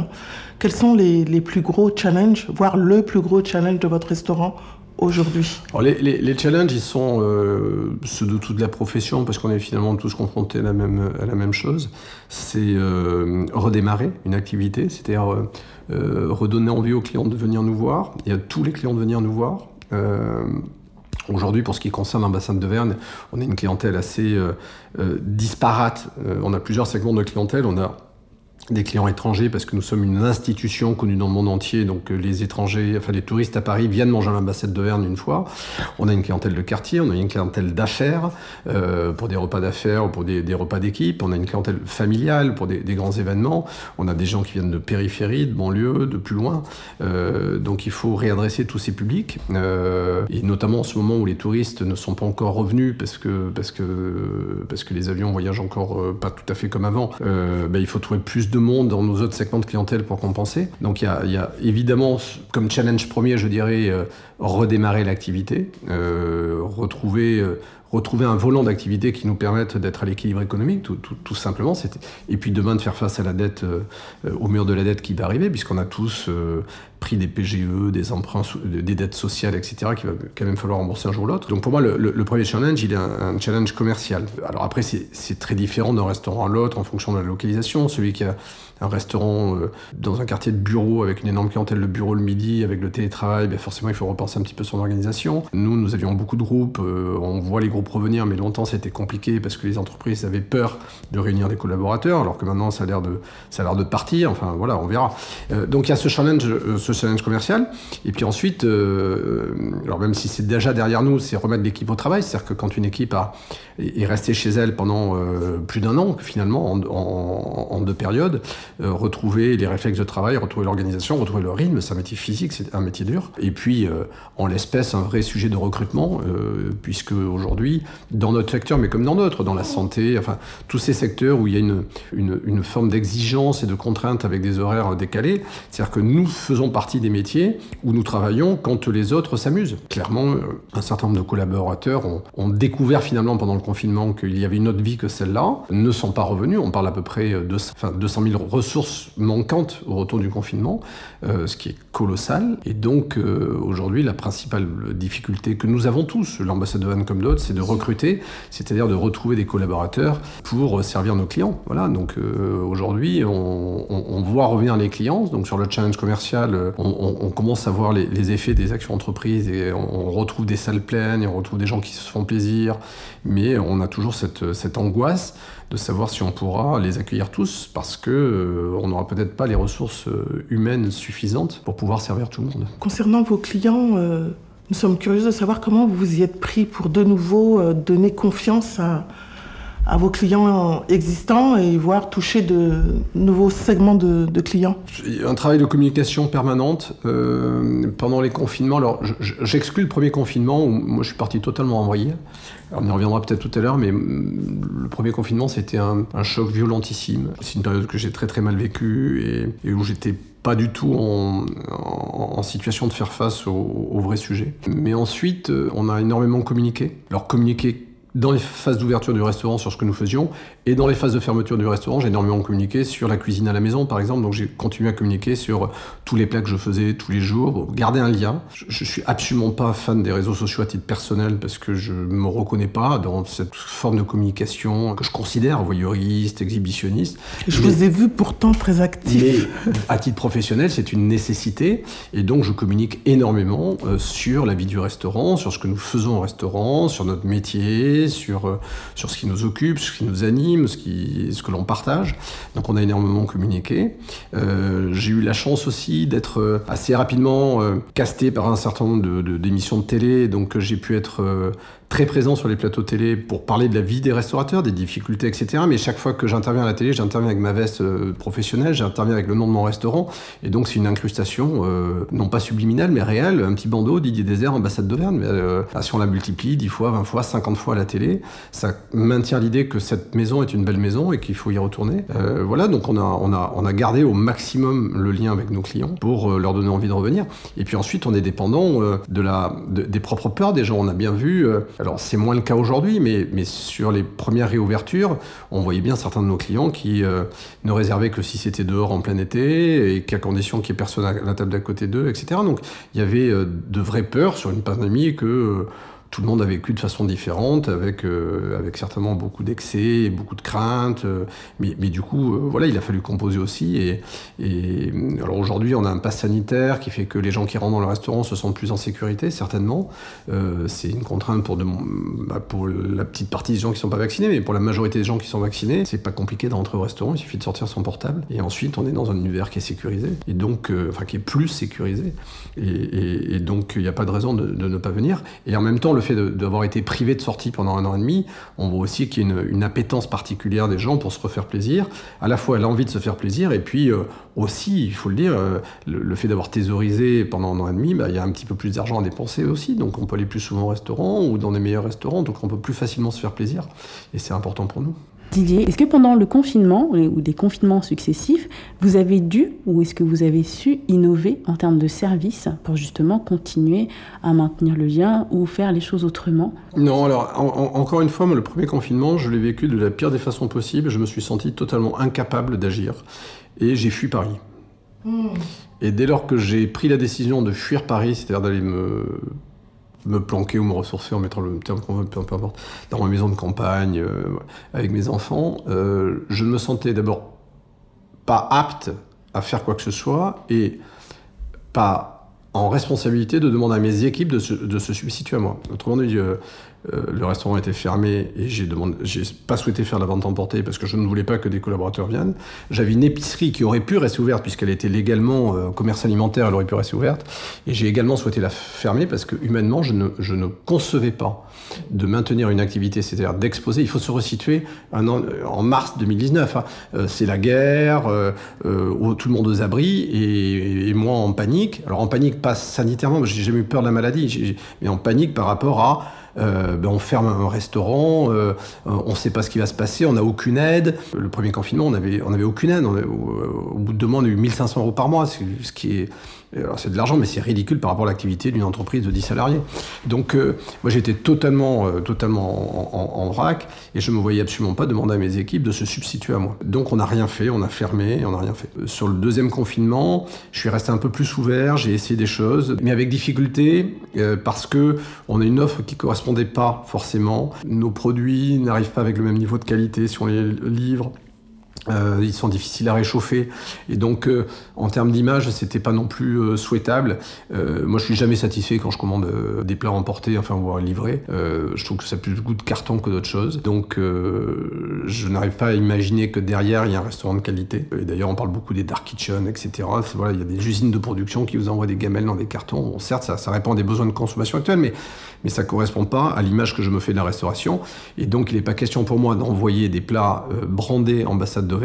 Quels sont les, les plus gros challenges, voire le plus gros challenge de votre restaurant aujourd'hui les, challenges, ils sont euh, ceux de toute la profession, parce qu'on est finalement tous confrontés à la même, à la même chose. C'est euh, redémarrer une activité, c'est-à-dire euh, redonner envie aux clients de venir nous voir, et à tous les clients de venir nous voir. Aujourd'hui, pour ce qui concerne l'ambassade de Verne, on a une clientèle assez disparate. on a plusieurs segments de clientèle. On a des clients étrangers parce que nous sommes une institution connue dans le monde entier. Donc euh, les étrangers, enfin les touristes à Paris viennent manger à l'ambassade de Verne une fois. On a une clientèle de quartier, on a une clientèle d'affaires euh, pour des repas d'affaires ou pour des, des repas d'équipe. On a une clientèle familiale pour des, grands événements. On a des gens qui viennent de périphérie, de banlieue, de plus loin. Euh, donc il faut réadresser tous ces publics. Et notamment en ce moment où les touristes ne sont pas encore revenus parce que, parce que, parce que les avions voyagent encore pas tout à fait comme avant, ben, il faut trouver plus de monde dans nos autres segments de clientèle pour compenser. Donc il y a, évidemment comme challenge premier, je dirais, euh, redémarrer l'activité, euh, retrouver euh, retrouver un volant d'activité qui nous permette d'être à l'équilibre économique, tout, tout, simplement. Et puis demain de faire face à la dette, au mur de la dette qui va arriver, puisqu'on a tous pris des PGE, des emprunts, des dettes sociales, etc., qu'il va quand même falloir rembourser un jour ou l'autre. Donc pour moi, le, premier challenge, il est un, challenge commercial. Alors après, c'est très différent d'un restaurant à l'autre en fonction de la localisation. Celui qui a un restaurant euh, dans un quartier de bureau avec une énorme clientèle de bureau le midi, avec le télétravail, ben forcément il faut repenser un petit peu son organisation. Nous, nous avions beaucoup de groupes, on voit les groupes revenir, mais longtemps c'était compliqué parce que les entreprises avaient peur de réunir des collaborateurs, alors que maintenant ça a l'air de, ça a de partir. Enfin voilà, on verra. Euh, donc il y a ce challenge, euh, ce challenge commercial. Et puis ensuite, euh, alors même si c'est déjà derrière nous, c'est remettre l'équipe au travail. C'est-à-dire que quand une équipe a, est restée chez elle pendant plus d'un an, finalement, en, deux périodes, retrouver les réflexes de travail, retrouver l'organisation, retrouver le rythme, c'est un métier physique, c'est un métier dur. Et puis, en l'espèce, un vrai sujet de recrutement, puisque aujourd'hui dans notre secteur, mais comme dans d'autres, dans la santé, enfin, tous ces secteurs où il y a une, une, une forme d'exigence et de contrainte avec des horaires décalés. C'est-à-dire que nous faisons partie des métiers où nous travaillons quand les autres s'amusent. Clairement, euh, un certain nombre de collaborateurs ont, découvert finalement pendant le confinement qu'il y avait une autre vie que celle-là, ne sont pas revenus. On parle à peu près de enfin, 200 000 ressources manquantes au retour du confinement, euh, ce qui est colossal. Et donc, euh, aujourd'hui, la principale difficulté que nous avons tous, l'ambassade de comme d'autres, c'est de recruter, c'est-à-dire de retrouver des collaborateurs pour servir nos clients. Voilà, donc aujourd'hui, on, on, voit revenir les clients. Donc sur le challenge commercial, on, commence à voir les, effets des actions entreprises et on, retrouve des salles pleines et on retrouve des gens qui se font plaisir, mais on a toujours cette, angoisse de savoir si on pourra les accueillir tous parce que euh, on n'aura peut-être pas les ressources euh, humaines suffisantes pour pouvoir servir tout le monde. Concernant vos clients, euh, nous sommes curieux de savoir comment vous vous y êtes pris pour de nouveau donner confiance à, à vos clients existants et voir toucher de nouveaux segments de, clients Un travail de communication permanente pendant les confinements. Alors, j'exclus le premier confinement où moi je suis parti totalement envoyé on y reviendra peut-être tout à l'heure, mais mm, le premier confinement, c'était un, choc violentissime. C'est une période que j'ai très très mal vécue et, où j'étais pas du tout en, situation de faire face au, vrai sujet. Mais ensuite, euh, on a énormément communiqué. Alors communiquer dans les phases d'ouverture du restaurant sur ce que nous faisions et dans les phases de fermeture du restaurant, j'ai énormément communiqué sur la cuisine à la maison, par exemple. Donc j'ai continué à communiquer sur tous les plats que je faisais tous les jours, garder un lien. Je, ne suis absolument pas fan des réseaux sociaux à titre personnel parce que je me reconnais pas dans cette forme de communication que je considère voyeuriste, exhibitionniste. Je vous ai vu pourtant très actif. Mais à titre professionnel, c'est une nécessité et donc je communique énormément euh, sur la vie du restaurant, sur ce que nous faisons au restaurant, sur notre métier, sur, euh, sur ce qui nous occupe, ce qui nous anime, ce, que l'on partage. Donc on a énormément communiqué. Euh, j'ai eu la chance aussi d'être euh, assez rapidement casté par un certain nombre d'émissions de, de, télé, donc j'ai pu être très présent sur les plateaux télé pour parler de la vie des restaurateurs, des difficultés, etc. Mais chaque fois que j'interviens à la télé, j'interviens avec ma veste euh, professionnelle, j'interviens avec le nom de mon restaurant. Et donc, c'est une incrustation, euh, non pas subliminale, mais réelle. Un petit bandeau, Didier Désert, ambassade d'Auvergne. Euh, si on la multiplie 10 fois, 20 fois, 50 fois à la télé, ça maintient l'idée que cette maison est une belle maison et qu'il faut y retourner. voilà, donc on a, on, a, on a gardé au maximum le lien avec nos clients pour leur donner envie de revenir. Et puis ensuite, on est dépendant de la, des propres peurs des gens. On a bien vu alors c'est moins le cas aujourd'hui, mais, mais, sur les premières réouvertures, on voyait bien certains de nos clients qui euh, ne réservaient que si c'était dehors en plein été et qu'à condition qu'il n'y ait personne à la table d'à côté d'eux, etc. Donc il y avait euh, de vraies peurs sur une pandémie que... Tout le monde a vécu de façon différente, avec, euh, avec certainement beaucoup d'excès beaucoup de craintes. Euh, mais, mais, du coup, euh, voilà, il a fallu composer aussi. Et, alors aujourd'hui, on a un pass sanitaire qui fait que les gens qui rentrent dans le restaurant se sentent plus en sécurité, certainement. c'est une contrainte pour, de, bah, pour la petite partie des gens qui ne sont pas vaccinés, mais pour la majorité des gens qui sont vaccinés, c'est pas compliqué d'entrer au restaurant. Il suffit de sortir son portable. Et ensuite, on est dans un univers qui est sécurisé, et donc, enfin, qui est plus sécurisé. Et, et donc, il n'y a pas de raison de, de ne pas venir. Et en même temps, le fait d'avoir été privé de sortie pendant un an et demi, on voit aussi qu'il y a une, appétence particulière des gens pour se refaire plaisir, à la fois l'envie de se faire plaisir, et puis euh, aussi, il faut le dire, euh, le, fait d'avoir thésaurisé pendant un an et demi, bah, il y a un petit peu plus d'argent à dépenser aussi, donc on peut aller plus souvent au restaurant ou dans des meilleurs restaurants, donc on peut plus facilement se faire plaisir, et c'est important pour nous. Didier, est-ce que pendant le confinement ou des confinements successifs, vous avez dû ou est-ce que vous avez su innover en termes de services pour justement continuer à maintenir le lien ou faire les choses autrement? Non, alors encore une fois, le premier confinement, je l'ai vécu de la pire des façons possibles. Je me suis senti totalement incapable d'agir et j'ai fui Paris. Hmm. Et dès lors que j'ai pris la décision de fuir Paris, c'est-à-dire d'aller me me planquer ou me ressourcer, en mettant le terme qu'on veut, peu, importe, dans ma maison de campagne, euh, avec mes enfants, euh, je ne me sentais d'abord pas apte à faire quoi que ce soit et pas en responsabilité de demander à mes équipes de se, substituer à moi. Autrement dit, euh, euh, le restaurant était fermé et j'ai j'ai pas souhaité faire la vente emportée parce que je ne voulais pas que des collaborateurs viennent. J'avais une épicerie qui aurait pu rester ouverte puisqu'elle était légalement euh, commerce alimentaire, elle aurait pu rester ouverte. Et j'ai également souhaité la fermer parce que humainement, je ne, je ne concevais pas de maintenir une activité, c'est-à-dire d'exposer. Il faut se resituer an, en mars 2019. Hein. Euh, c'est la guerre, tout le monde aux abris et, et, moi en panique. Alors en panique, pas sanitairement, j'ai jamais eu peur de la maladie, mais en panique par rapport à euh, ben on ferme un restaurant, euh, on ne sait pas ce qui va se passer, on n'a aucune aide. Le premier confinement, on n'avait on avait aucune aide. au, bout de deux mois, on a eu 1500 euros par mois, ce qui est alors c'est de l'argent, mais c'est ridicule par rapport à l'activité d'une entreprise de 10 salariés. Donc euh, moi j'étais totalement, euh, totalement en, vrac et je ne me voyais absolument pas demander à mes équipes de se substituer à moi. Donc on n'a rien fait, on a fermé, on n'a rien fait. Euh, sur le deuxième confinement, je suis resté un peu plus ouvert, j'ai essayé des choses, mais avec difficulté parce que on a une offre qui correspondait pas forcément. Nos produits n'arrivent pas avec le même niveau de qualité si on les livre Euh, ils sont difficiles à réchauffer. Et donc euh, en termes d'image c'était pas non plus euh, souhaitable. Moi je suis jamais satisfait quand je commande des plats emportés enfin voire livrés je trouve que ça a plus de goût de carton que d'autres choses. Donc je n'arrive pas à imaginer que derrière il y a un restaurant de qualité. Et d'ailleurs on parle beaucoup des dark kitchen etc voilà il y a des usines de production qui vous envoient des gamelles dans des cartons. Certes ça, ça répond à des besoins de consommation actuels mais mais ça correspond pas à l'image que je me fais de la restauration et donc il n'est pas question pour moi d'envoyer des plats brandés ambassade de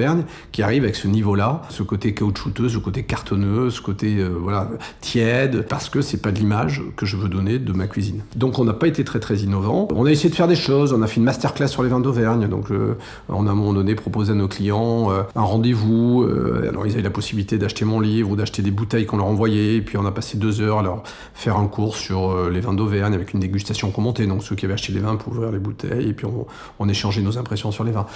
qui arrive avec ce niveau-là, ce côté caoutchouteux, ce côté cartonneux, ce côté euh, voilà tiède, parce que c'est pas l'image que je veux donner de ma cuisine. Donc on n'a pas été très très innovant. On a essayé de faire des choses. On a fait une masterclass sur les vins d'Auvergne. Donc euh, on a à un moment donné proposé à nos clients euh, un rendez-vous. alors ils avaient la possibilité d'acheter mon livre ou d'acheter des bouteilles qu'on leur envoyait. Et puis on a passé deux heures à leur faire un cours sur les vins d'Auvergne avec une dégustation commentée. Donc ceux qui avaient acheté les vins pouvaient ouvrir les bouteilles et puis on, échangeait nos impressions sur les vins.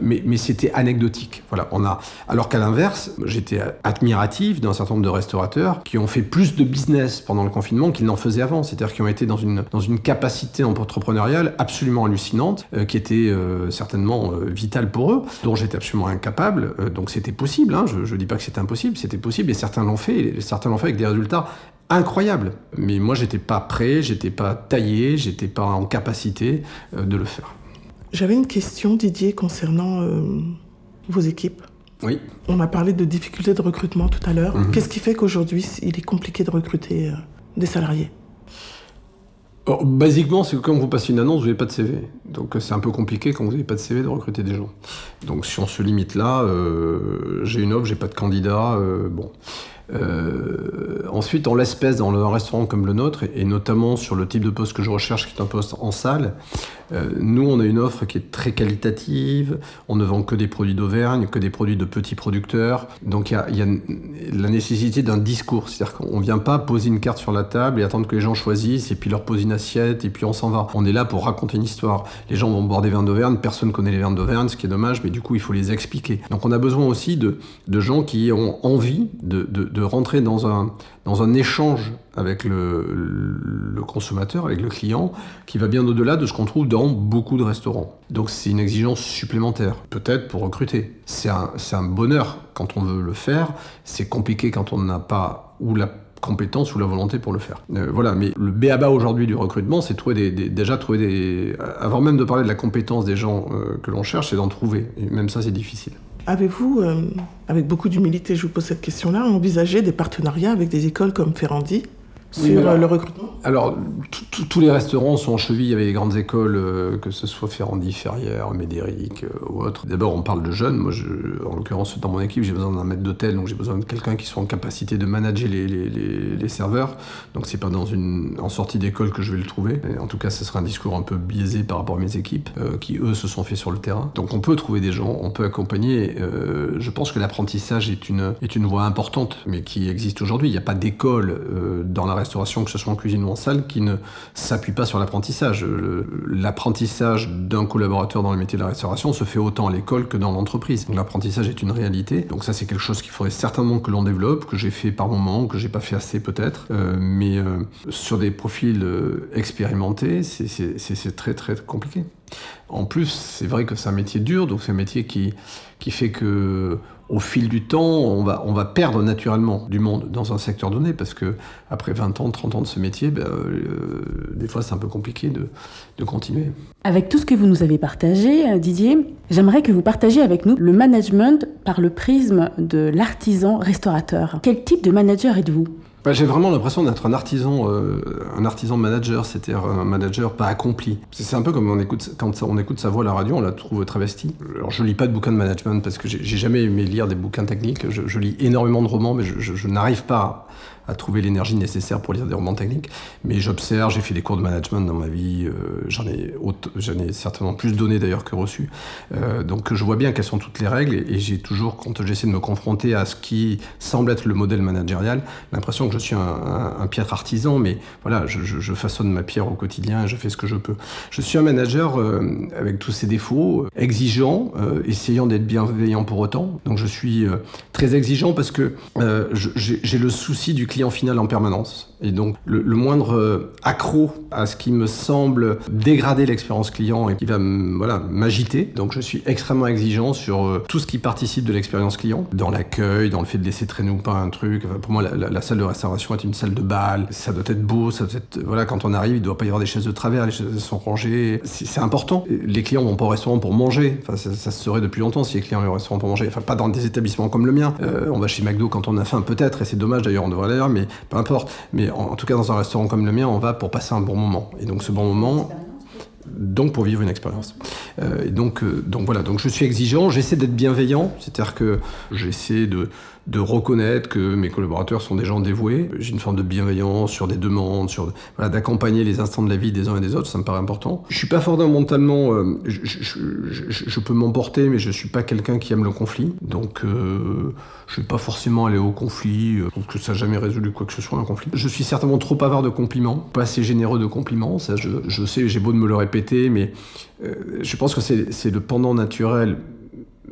mais mais c'était anecdotique voilà, on a. Alors qu'à l'inverse, j'étais admiratif d'un certain nombre de restaurateurs qui ont fait plus de business pendant le confinement qu'ils n'en faisaient avant. C'est-à-dire qui ont été dans une, dans une capacité entrepreneuriale absolument hallucinante, euh, qui était euh, certainement euh, vitale pour eux, dont j'étais absolument incapable. donc c'était possible, hein, je ne dis pas que c'était impossible, c'était possible, et certains l'ont fait, et certains l'ont fait avec des résultats incroyables. Mais moi, j'étais pas prêt, j'étais pas taillé, j'étais pas en capacité de le faire. J'avais une question, Didier, concernant vos équipes Oui. On a parlé de difficultés de recrutement tout à l'heure. Mhm. Qu'est-ce qui fait qu'aujourd'hui, il est compliqué de recruter euh, des salariés? Oh, Basiquement, c'est que quand vous passez une annonce, vous n'avez pas de CV. Donc euh, c'est un peu compliqué quand vous n'avez pas de CV de recruter des gens. Donc si on se limite là, euh, j'ai une offre, j'ai pas de candidat, bon. Euh, ensuite, en l'espèce, dans un restaurant comme le nôtre, et, notamment sur le type de poste que je recherche, qui est un poste en salle, euh, nous, on a une offre qui est très qualitative. On ne vend que des produits d'Auvergne, que des produits de petits producteurs. Donc, il y, a, la nécessité d'un discours. C'est-à-dire qu'on ne vient pas poser une carte sur la table et attendre que les gens choisissent, et puis leur poser une assiette, et puis on s'en va. On est là pour raconter une histoire. Les gens vont boire des vins d'Auvergne, personne ne connaît les vins d'Auvergne, ce qui est dommage, mais du coup, il faut les expliquer. Donc, on a besoin aussi de, gens qui ont envie de rentrer dans un, dans un échange avec le, consommateur, avec le client, qui va bien au-delà de ce qu'on trouve dans beaucoup de restaurants. Donc c'est une exigence supplémentaire, peut-être pour recruter. C'est un, bonheur quand on veut le faire, c'est compliqué quand on n'a pas ou la compétence ou la volonté pour le faire. Euh, voilà, mais le béaba aujourd'hui du recrutement, c'est déjà trouver des... Avant même de parler de la compétence des gens euh, que l'on cherche, c'est d'en trouver. Et même ça, c'est difficile. Avez-vous, euh, avec beaucoup d'humilité, je vous pose cette question-là, envisagé des partenariats avec des écoles comme Ferrandi? Sur euh, le recrutement Alors, tous les restaurants sont en cheville avec les grandes écoles, euh, que ce soit Ferrandi, Ferrière, Médéric ou autre. D'abord, on parle de jeunes. Moi, je, en l'occurrence, dans mon équipe, j'ai besoin d'un maître d'hôtel, donc j'ai besoin de quelqu'un qui soit en capacité de manager les, les, les, serveurs. Donc, c'est pas dans une, en sortie d'école que je vais le trouver. en tout cas, ce sera un discours un peu biaisé par rapport à mes équipes, qui eux se sont faits sur le terrain. Donc, on peut trouver des gens, on peut accompagner. je pense que l'apprentissage est une, est une voie importante, mais qui existe aujourd'hui. Il n'y a pas d'école dans la restauration, que ce soit en cuisine ou en salle, qui ne s'appuie pas sur l'apprentissage. L'apprentissage d'un collaborateur dans le métier de la restauration se fait autant à l'école que dans l'entreprise. L'apprentissage est une réalité. Donc ça, c'est quelque chose qu'il faudrait certainement que l'on développe, que j'ai fait par moment, que j'ai pas fait assez peut-être. Euh, mais euh, sur des profils euh, expérimentés, c'est très très compliqué. En plus, c'est vrai que c'est un métier dur, donc c'est un métier qui, fait que au fil du temps, on va, on va perdre naturellement du monde dans un secteur donné, parce que après 20 ans, 30 ans de ce métier, ben, euh, des fois c'est un peu compliqué de, de, continuer. Avec tout ce que vous nous avez partagé, euh, Didier, j'aimerais que vous partagiez avec nous le management par le prisme de l'artisan restaurateur. Quel type de manager êtes-vous? Bah, j'ai vraiment l'impression d'être un artisan, euh, un artisan manager, c'est-à-dire un manager pas accompli. C'est un peu comme on écoute, quand on écoute sa voix à la radio, on la trouve travestie. Alors je lis pas de bouquins de management parce que j'ai jamais aimé lire des bouquins techniques. Je, lis énormément de romans, mais je, je, n'arrive pas à trouver l'énergie nécessaire pour lire des romans techniques. Mais j'observe, j'ai fait des cours de management dans ma vie, euh, j'en ai, certainement plus donné d'ailleurs que reçu. Euh, donc je vois bien quelles sont toutes les règles et, j'ai toujours, quand j'essaie de me confronter à ce qui semble être le modèle managérial, l'impression que je suis un, un, piètre artisan, mais voilà, je, façonne ma pierre au quotidien et je fais ce que je peux. Je suis un manager euh, avec tous ses défauts, exigeant, essayant d'être bienveillant pour autant. Donc je suis très exigeant parce que j'ai le souci du client final en permanence. Et donc, le, moindre euh, accro à ce qui me semble dégrader l'expérience client et qui va voilà, m'agiter. Donc, je suis extrêmement exigeant sur euh, tout ce qui participe de l'expérience client, dans l'accueil, dans le fait de laisser traîner ou pas un truc. pour moi, la, salle de restauration est une salle de bal. Ça doit être beau, voilà, quand on arrive, il ne doit pas y avoir des chaises de travers, les chaises sont rangées. C'est important. Les clients vont pas au restaurant pour manger. Enfin, ça, se serait depuis longtemps si les clients vont au restaurant pour manger. Enfin, pas dans des établissements comme le mien. Euh, on va chez McDo quand on a faim, peut-être, et c'est dommage d'ailleurs, on devrait l'air, mais peu importe. Mais en, tout cas, dans un restaurant comme le mien, on va pour passer un bon moment. Et donc, ce bon moment, donc pour vivre une expérience. Euh, et donc, euh, donc voilà, donc je suis exigeant, j'essaie d'être bienveillant, c'est-à-dire que j'essaie de, de reconnaître que mes collaborateurs sont des gens dévoués. J'ai une forme de bienveillance sur des demandes, sur voilà, d'accompagner les instants de la vie des uns et des autres, ça me paraît important. Je suis pas fondamentalement, euh, je, je, peux m'emporter, mais je suis pas quelqu'un qui aime le conflit. Donc euh, je vais pas forcément aller au conflit. Je trouve que ça n'a jamais résolu quoi que ce soit un conflit. Je suis certainement trop avare de compliments, pas assez généreux de compliments. Ça, je, je sais, j'ai beau de me le répéter, mais euh, je pense que c'est le pendant naturel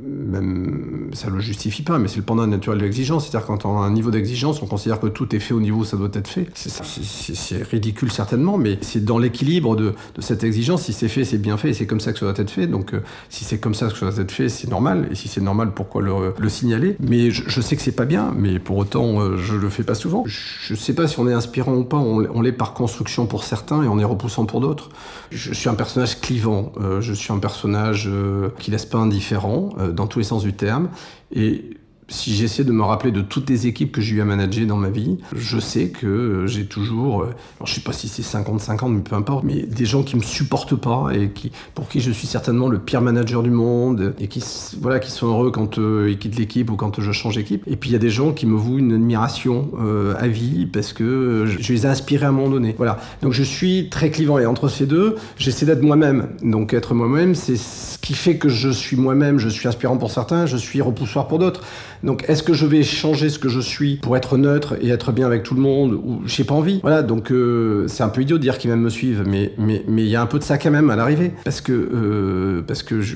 même ça le justifie pas, mais c'est le pendant naturel de l'exigence. C'est-à-dire quand on a un niveau d'exigence, on considère que tout est fait au niveau où ça doit être fait. C'est ridicule certainement, mais c'est dans l'équilibre de, cette exigence. Si c'est fait, c'est bien fait, et c'est comme ça que ça doit être fait. Donc euh, si c'est comme ça que ça doit être fait, c'est normal. Et si c'est normal, pourquoi le, signaler? Mais je, sais que c'est pas bien, mais pour autant, euh, je le fais pas souvent. Je sais pas si on est inspirant ou pas. On, l'est par construction pour certains et on est repoussant pour d'autres. Je suis un personnage clivant. Euh, je suis un personnage qui laisse pas indifférent dans tous les sens du terme. Et si j'essaie de me rappeler de toutes les équipes que j'ai eu à manager dans ma vie, je sais que j'ai toujours, euh, alors je sais pas si c'est 50-50, mais peu importe, mais des gens qui me supportent pas et qui, pour qui je suis certainement le pire manager du monde et qui, voilà, qui sont heureux quand euh, ils quittent l'équipe ou quand je change d'équipe. Et puis il y a des gens qui me vouent une admiration euh, à vie parce que je, les ai inspirés à un moment donné. Voilà. Donc je suis très clivant et entre ces deux, j'essaie d'être moi-même. Donc être moi-même, c'est ce qui fait que je suis moi-même, je suis inspirant pour certains, je suis repoussoir pour d'autres. Donc, est-ce que je vais changer ce que je suis pour être neutre et être bien avec tout le monde ou j'ai pas envie Voilà, donc euh, c'est un peu idiot de dire qu'ils même me suivent, mais il y a un peu de ça quand même à l'arrivée parce que euh,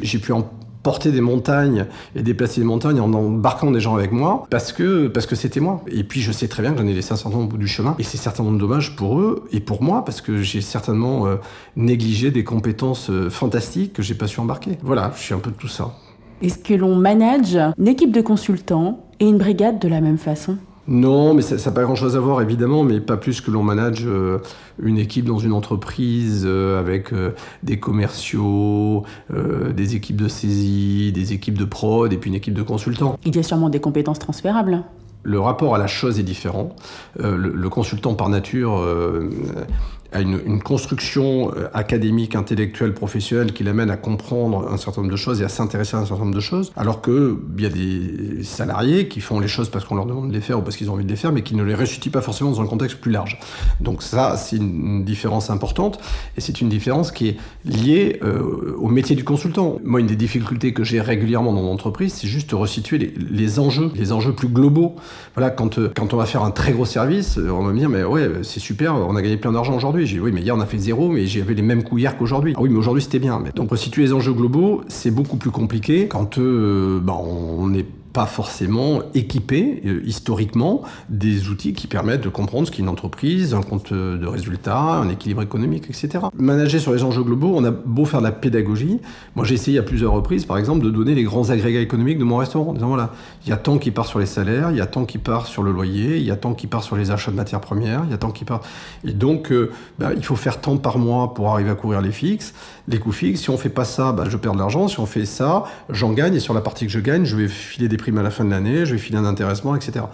j'ai pu en porter des montagnes et déplacer des montagnes en embarquant des gens avec moi parce que parce c'était moi. Et puis je sais très bien que j'en ai laissé un certain nombre au bout du chemin et c'est certainement dommage pour eux et pour moi parce que j'ai certainement euh, négligé des compétences fantastiques que j'ai pas su embarquer. Voilà, je suis un peu de tout ça. Est-ce que l'on manage une équipe de consultants et une brigade de la même façon non, mais ça n'a pas grand-chose à voir, évidemment, mais pas plus que l'on manage euh, une équipe dans une entreprise euh, avec euh, des commerciaux, des équipes de saisie, des équipes de prod et puis une équipe de consultants. Il y a sûrement des compétences transférables. Le rapport à la chose est différent. le, consultant, par nature, à une, construction euh, académique, intellectuelle, professionnelle qui l'amène à comprendre un certain nombre de choses et à s'intéresser à un certain nombre de choses, alors qu'il y a des salariés qui font les choses parce qu'on leur demande de les faire ou parce qu'ils ont envie de les faire, mais qui ne les ressuscitent pas forcément dans un contexte plus large. Donc ça, c'est une différence importante, et c'est une différence qui est liée euh, au métier du consultant. Moi, une des difficultés que j'ai régulièrement dans mon entreprise, c'est juste de resituer les, enjeux, les enjeux plus globaux. Voilà, quand, euh, quand on va faire un très gros service, on va me dire, mais ouais, c'est super, on a gagné plein d'argent aujourd'hui, j'ai dit, oui, mais hier on a fait zéro, mais j'avais les mêmes coups qu'aujourd'hui. Ah oui, mais aujourd'hui c'était bien. Donc, resituer les enjeux globaux, c'est beaucoup plus compliqué quand euh, bah, on est pas forcément équipé euh, historiquement des outils qui permettent de comprendre ce qu'est une entreprise, un compte de résultats, un équilibre économique, etc. Manager sur les enjeux globaux, on a beau faire de la pédagogie. Moi, j'ai essayé à plusieurs reprises, par exemple, de donner les grands agrégats économiques de mon restaurant, en disant voilà, il y a tant qui part sur les salaires, il y a tant qui part sur le loyer, il y a tant qui part sur les achats de matières premières, il y a tant qui part. Et donc, euh, bah, il faut faire tant par mois pour arriver à couvrir les fixes, les coûts fixes. Si on fait pas ça, bah, je perds de l'argent. Si on fait ça, j'en gagne. Et sur la partie que je gagne, je vais filer des à la fin de l'année, je vais filer un intéressement, etc.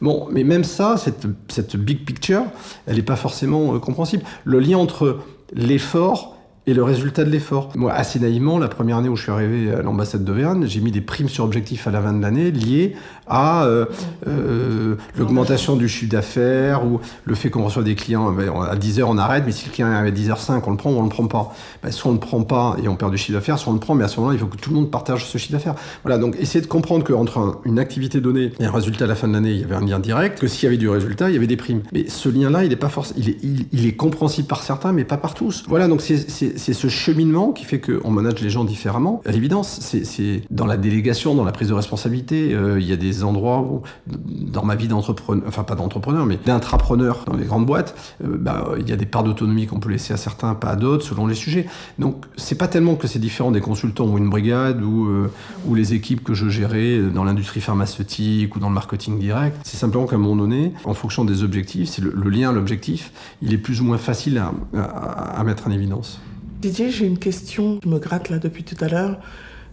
Bon, mais même ça, cette, cette big picture, elle n'est pas forcément euh, compréhensible. Le lien entre l'effort et le résultat de l'effort. Moi, assez naïvement, la première année où je suis arrivé à l'ambassade d'Auvergne, j'ai mis des primes sur objectifs à la fin de l'année liées à euh, euh, l'augmentation du chiffre d'affaires ou le fait qu'on reçoit des clients ben, à 10h on arrête, mais si le client arrive à 10h05, on le prend ou on le prend pas. Ben, soit on ne le prend pas et on perd du chiffre d'affaires, soit on le prend, mais à ce moment-là, il faut que tout le monde partage ce chiffre d'affaires. Voilà, donc essayer de comprendre qu'entre une activité donnée et un résultat à la fin de l'année, il y avait un lien direct, que s'il y avait du résultat, il y avait des primes. Mais ce lien-là, il est pas forcément, est, il, est compréhensible par certains, mais pas par tous. Voilà, donc c'est c'est ce cheminement qui fait qu'on manage les gens différemment. À l'évidence, c'est dans la délégation, dans la prise de responsabilité. Euh, il y a des endroits où, dans ma vie d'entrepreneur, enfin pas d'entrepreneur, mais d'intrapreneur dans les grandes boîtes, euh, bah, il y a des parts d'autonomie qu'on peut laisser à certains, pas à d'autres, selon les sujets. Donc c'est pas tellement que c'est différent des consultants ou une brigade ou, euh, ou les équipes que je gérais dans l'industrie pharmaceutique ou dans le marketing direct. C'est simplement qu'à un moment donné, en fonction des objectifs, c'est le, lien l'objectif, il est plus ou moins facile à, à mettre en évidence. Didier, j'ai une question qui me gratte là depuis tout à l'heure.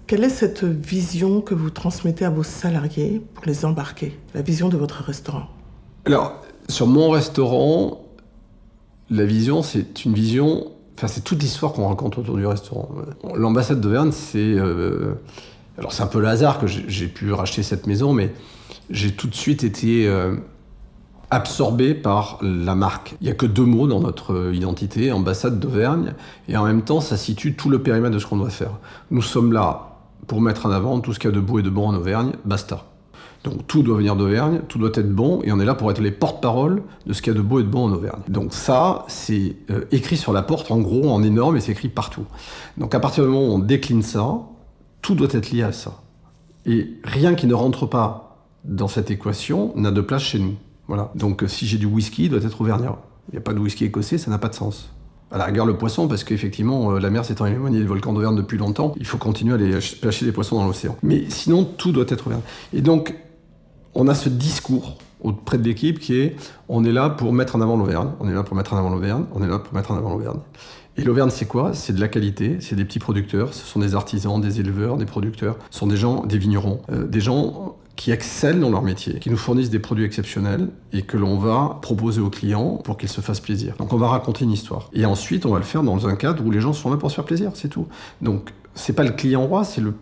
Quelle est cette vision que vous transmettez à vos salariés pour les embarquer La vision de votre restaurant? Alors, sur mon restaurant, la vision, c'est une vision. Enfin, c'est toute l'histoire qu'on raconte autour du restaurant. L'ambassade d'Auvergne, c'est. Euh, alors, c'est un peu le hasard que j'ai pu racheter cette maison, mais j'ai tout de suite été. Euh, absorbé par la marque. Il n'y a que deux mots dans notre identité, ambassade d'Auvergne, et en même temps, ça situe tout le périmètre de ce qu'on doit faire. Nous sommes là pour mettre en avant tout ce qu'il y a de beau et de bon en Auvergne, basta. Donc tout doit venir d'Auvergne, tout doit être bon, et on est là pour être les porte-parole de ce qu'il y a de beau et de bon en Auvergne. Donc ça, c'est euh, écrit sur la porte, en gros, en énorme, et c'est écrit partout. Donc à partir du moment où on décline ça, tout doit être lié à ça. Et rien qui ne rentre pas dans cette équation n'a de place chez nous. Voilà. Donc si j'ai du whisky, il doit être auvergnat. Il n'y a pas de whisky écossais, ça n'a pas de sens. À la rigueur, le poisson, parce qu'effectivement, euh, la mer s'étant éloignée des volcans d'Auvergne depuis longtemps, il faut continuer à aller pêcher des poissons dans l'océan. Mais sinon, tout doit être auvergnat. Et donc, on a ce discours auprès de l'équipe qui est on est là pour mettre en avant l'Auvergne, on est là pour mettre en avant l'Auvergne, on est là pour mettre en avant l'Auvergne. Et l'Auvergne, c'est quoi? C'est de la qualité, c'est des petits producteurs, ce sont des artisans, des éleveurs, des producteurs, ce sont des gens, des vignerons, euh, des gens qui excellent dans leur métier, qui nous fournissent des produits exceptionnels et que l'on va proposer aux clients pour qu'ils se fassent plaisir. Donc on va raconter une histoire. Et ensuite, on va le faire dans un cadre où les gens sont là pour se faire plaisir, c'est tout. Donc c'est pas le client roi, c'est le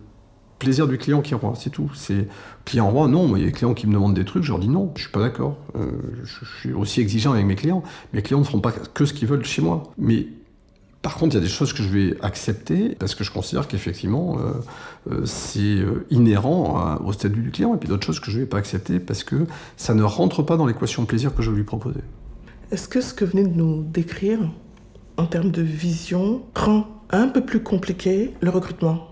plaisir du client qui est roi, c'est tout. C'est client roi, non. Il y a des clients qui me demandent des trucs, je leur dis non, je suis pas d'accord. Euh, je, suis aussi exigeant avec mes clients. Mes clients ne feront pas que ce qu'ils veulent chez moi. Mais par contre, il y a des choses que je vais accepter parce que je considère qu'effectivement, euh, euh, c'est euh, inhérent au statut du client, et puis d'autres choses que je ne vais pas accepter parce que ça ne rentre pas dans l'équation plaisir que je vais lui proposer. Est-ce que ce que vous venez de nous décrire en termes de vision rend un peu plus compliqué le recrutement?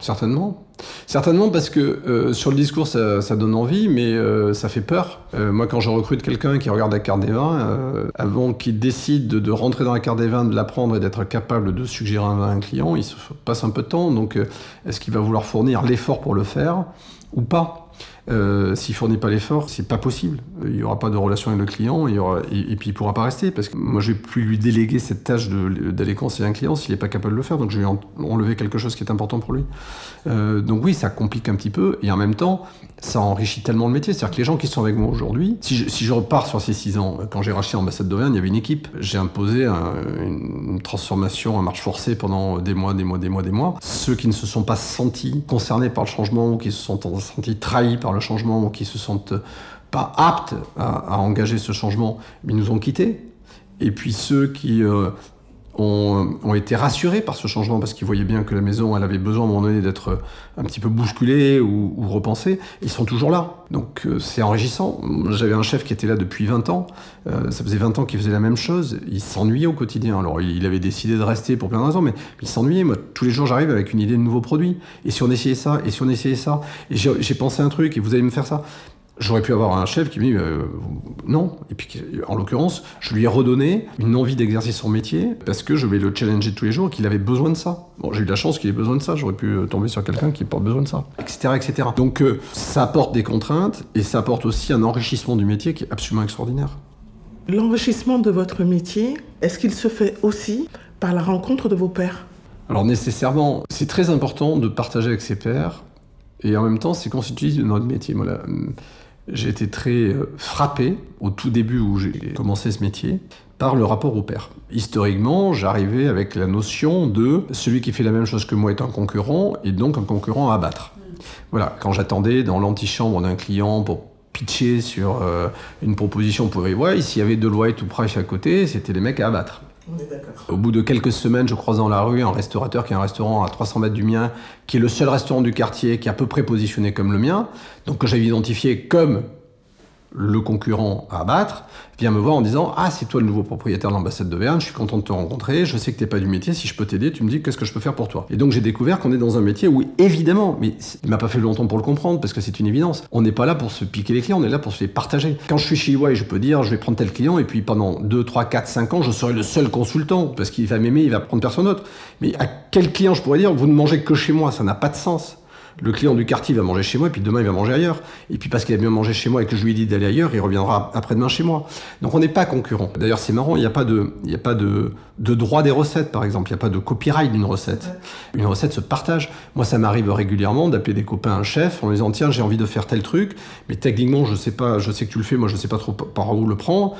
Certainement. Certainement parce que euh, sur le discours, ça, donne envie, mais euh, ça fait peur. Euh, moi, quand je recrute quelqu'un qui regarde la carte des vins, avant qu'il décide de, rentrer dans la carte des vins, de l'apprendre et d'être capable de suggérer à un client, il se passe un peu de temps. Donc, est-ce qu'il va vouloir fournir l'effort pour le faire ou pas? Euh, S'il fournit pas l'effort, c'est pas possible. Il y aura pas de relation avec le client, et, puis il pourra pas rester parce que moi je vais plus lui déléguer cette tâche d'aller conseiller un client s'il est pas capable de le faire. Donc je vais enlever quelque chose qui est important pour lui. Euh, donc oui, ça complique un petit peu et en même temps, ça enrichit tellement le métier. C'est-à-dire que les gens qui sont avec moi aujourd'hui, si je, repars sur ces six ans, quand j'ai racheté l'ambassade d'Auvergne, il y avait une équipe. J'ai imposé une transformation à marche forcée pendant des mois, des mois, des mois, des mois. Ceux qui ne se sont pas sentis concernés par le changement ou qui se sont sentis trahis par le changement ou qui se sentent pas aptes à, engager ce changement, ils nous ont quittés. Et puis ceux qui euh, ont, été rassurés par ce changement parce qu'ils voyaient bien que la maison, elle avait besoin à un moment donné d'être un petit peu bousculée ou, repensée. Ils sont toujours là. Donc euh, c'est enrichissant. J'avais un chef qui était là depuis 20 ans. Euh, ça faisait 20 ans qu'il faisait la même chose. Il s'ennuyait au quotidien. Alors il avait décidé de rester pour plein de raisons, mais il s'ennuyait. Moi, tous les jours, j'arrive avec une idée de nouveau produit. Et si on essayait ça, et si on essayait ça, et j'ai pensé un truc, et vous allez me faire ça. J'aurais pu avoir un chef qui me dit euh, non. Et puis, en l'occurrence, je lui ai redonné une envie d'exercer son métier parce que je vais le challenger tous les jours et qu'il avait besoin de ça. Bon, j'ai eu de la chance qu'il ait besoin de ça. J'aurais pu euh, tomber sur quelqu'un qui n'a pas besoin de ça, etc., etc. Donc, euh, ça apporte des contraintes et ça apporte aussi un enrichissement du métier qui est absolument extraordinaire. L'enrichissement de votre métier, est-ce qu'il se fait aussi par la rencontre de vos pairs? Alors, nécessairement, c'est très important de partager avec ses pairs et en même temps, c'est constitué de notre métier. Voilà j'ai été très euh, frappé au tout début où j'ai commencé ce métier par le rapport au père. Historiquement, j'arrivais avec la notion de celui qui fait la même chose que moi est un concurrent et donc un concurrent à abattre. Voilà, quand j'attendais dans l'antichambre d'un client pour pitcher sur euh, une proposition pour EY, s'il y avait Deloitte ou Price à côté, c'était les mecs à abattre. Au bout de quelques semaines, je croise dans la rue un restaurateur qui a un restaurant à 300 mètres du mien, qui est le seul restaurant du quartier qui est à peu près positionné comme le mien, donc que j'avais identifié comme le concurrent à abattre, vient me voir en disant Ah, c'est toi le nouveau propriétaire de l'ambassade d'Auvergne, je suis content de te rencontrer, je sais que tu n'es pas du métier, si je peux t'aider, tu me dis qu'est-ce que je peux faire pour toi? Et donc j'ai découvert qu'on est dans un métier où, évidemment, mais il m'a pas fait longtemps pour le comprendre parce que c'est une évidence, on n'est pas là pour se piquer les clients, on est là pour se les partager. Quand je suis chez EY, je peux dire Je vais prendre tel client et puis pendant 2, 3, 4, 5 ans, je serai le seul consultant parce qu'il va m'aimer, il va prendre personne d'autre. Mais à quel client je pourrais dire Vous ne mangez que chez moi, ça n'a pas de sens le client du quartier va manger chez moi, et puis demain il va manger ailleurs. Et puis parce qu'il a bien mangé chez moi et que je lui ai dit d'aller ailleurs, il reviendra après-demain chez moi. Donc on n'est pas concurrent. D'ailleurs c'est marrant, il n'y a pas, de, il y a pas de, de droit des recettes par exemple, il n'y a pas de copyright d'une recette. Une recette se partage. Moi ça m'arrive régulièrement d'appeler des copains un chef en lui disant tiens j'ai envie de faire tel truc, mais techniquement je sais pas, je sais que tu le fais, moi je sais pas trop par où le prendre.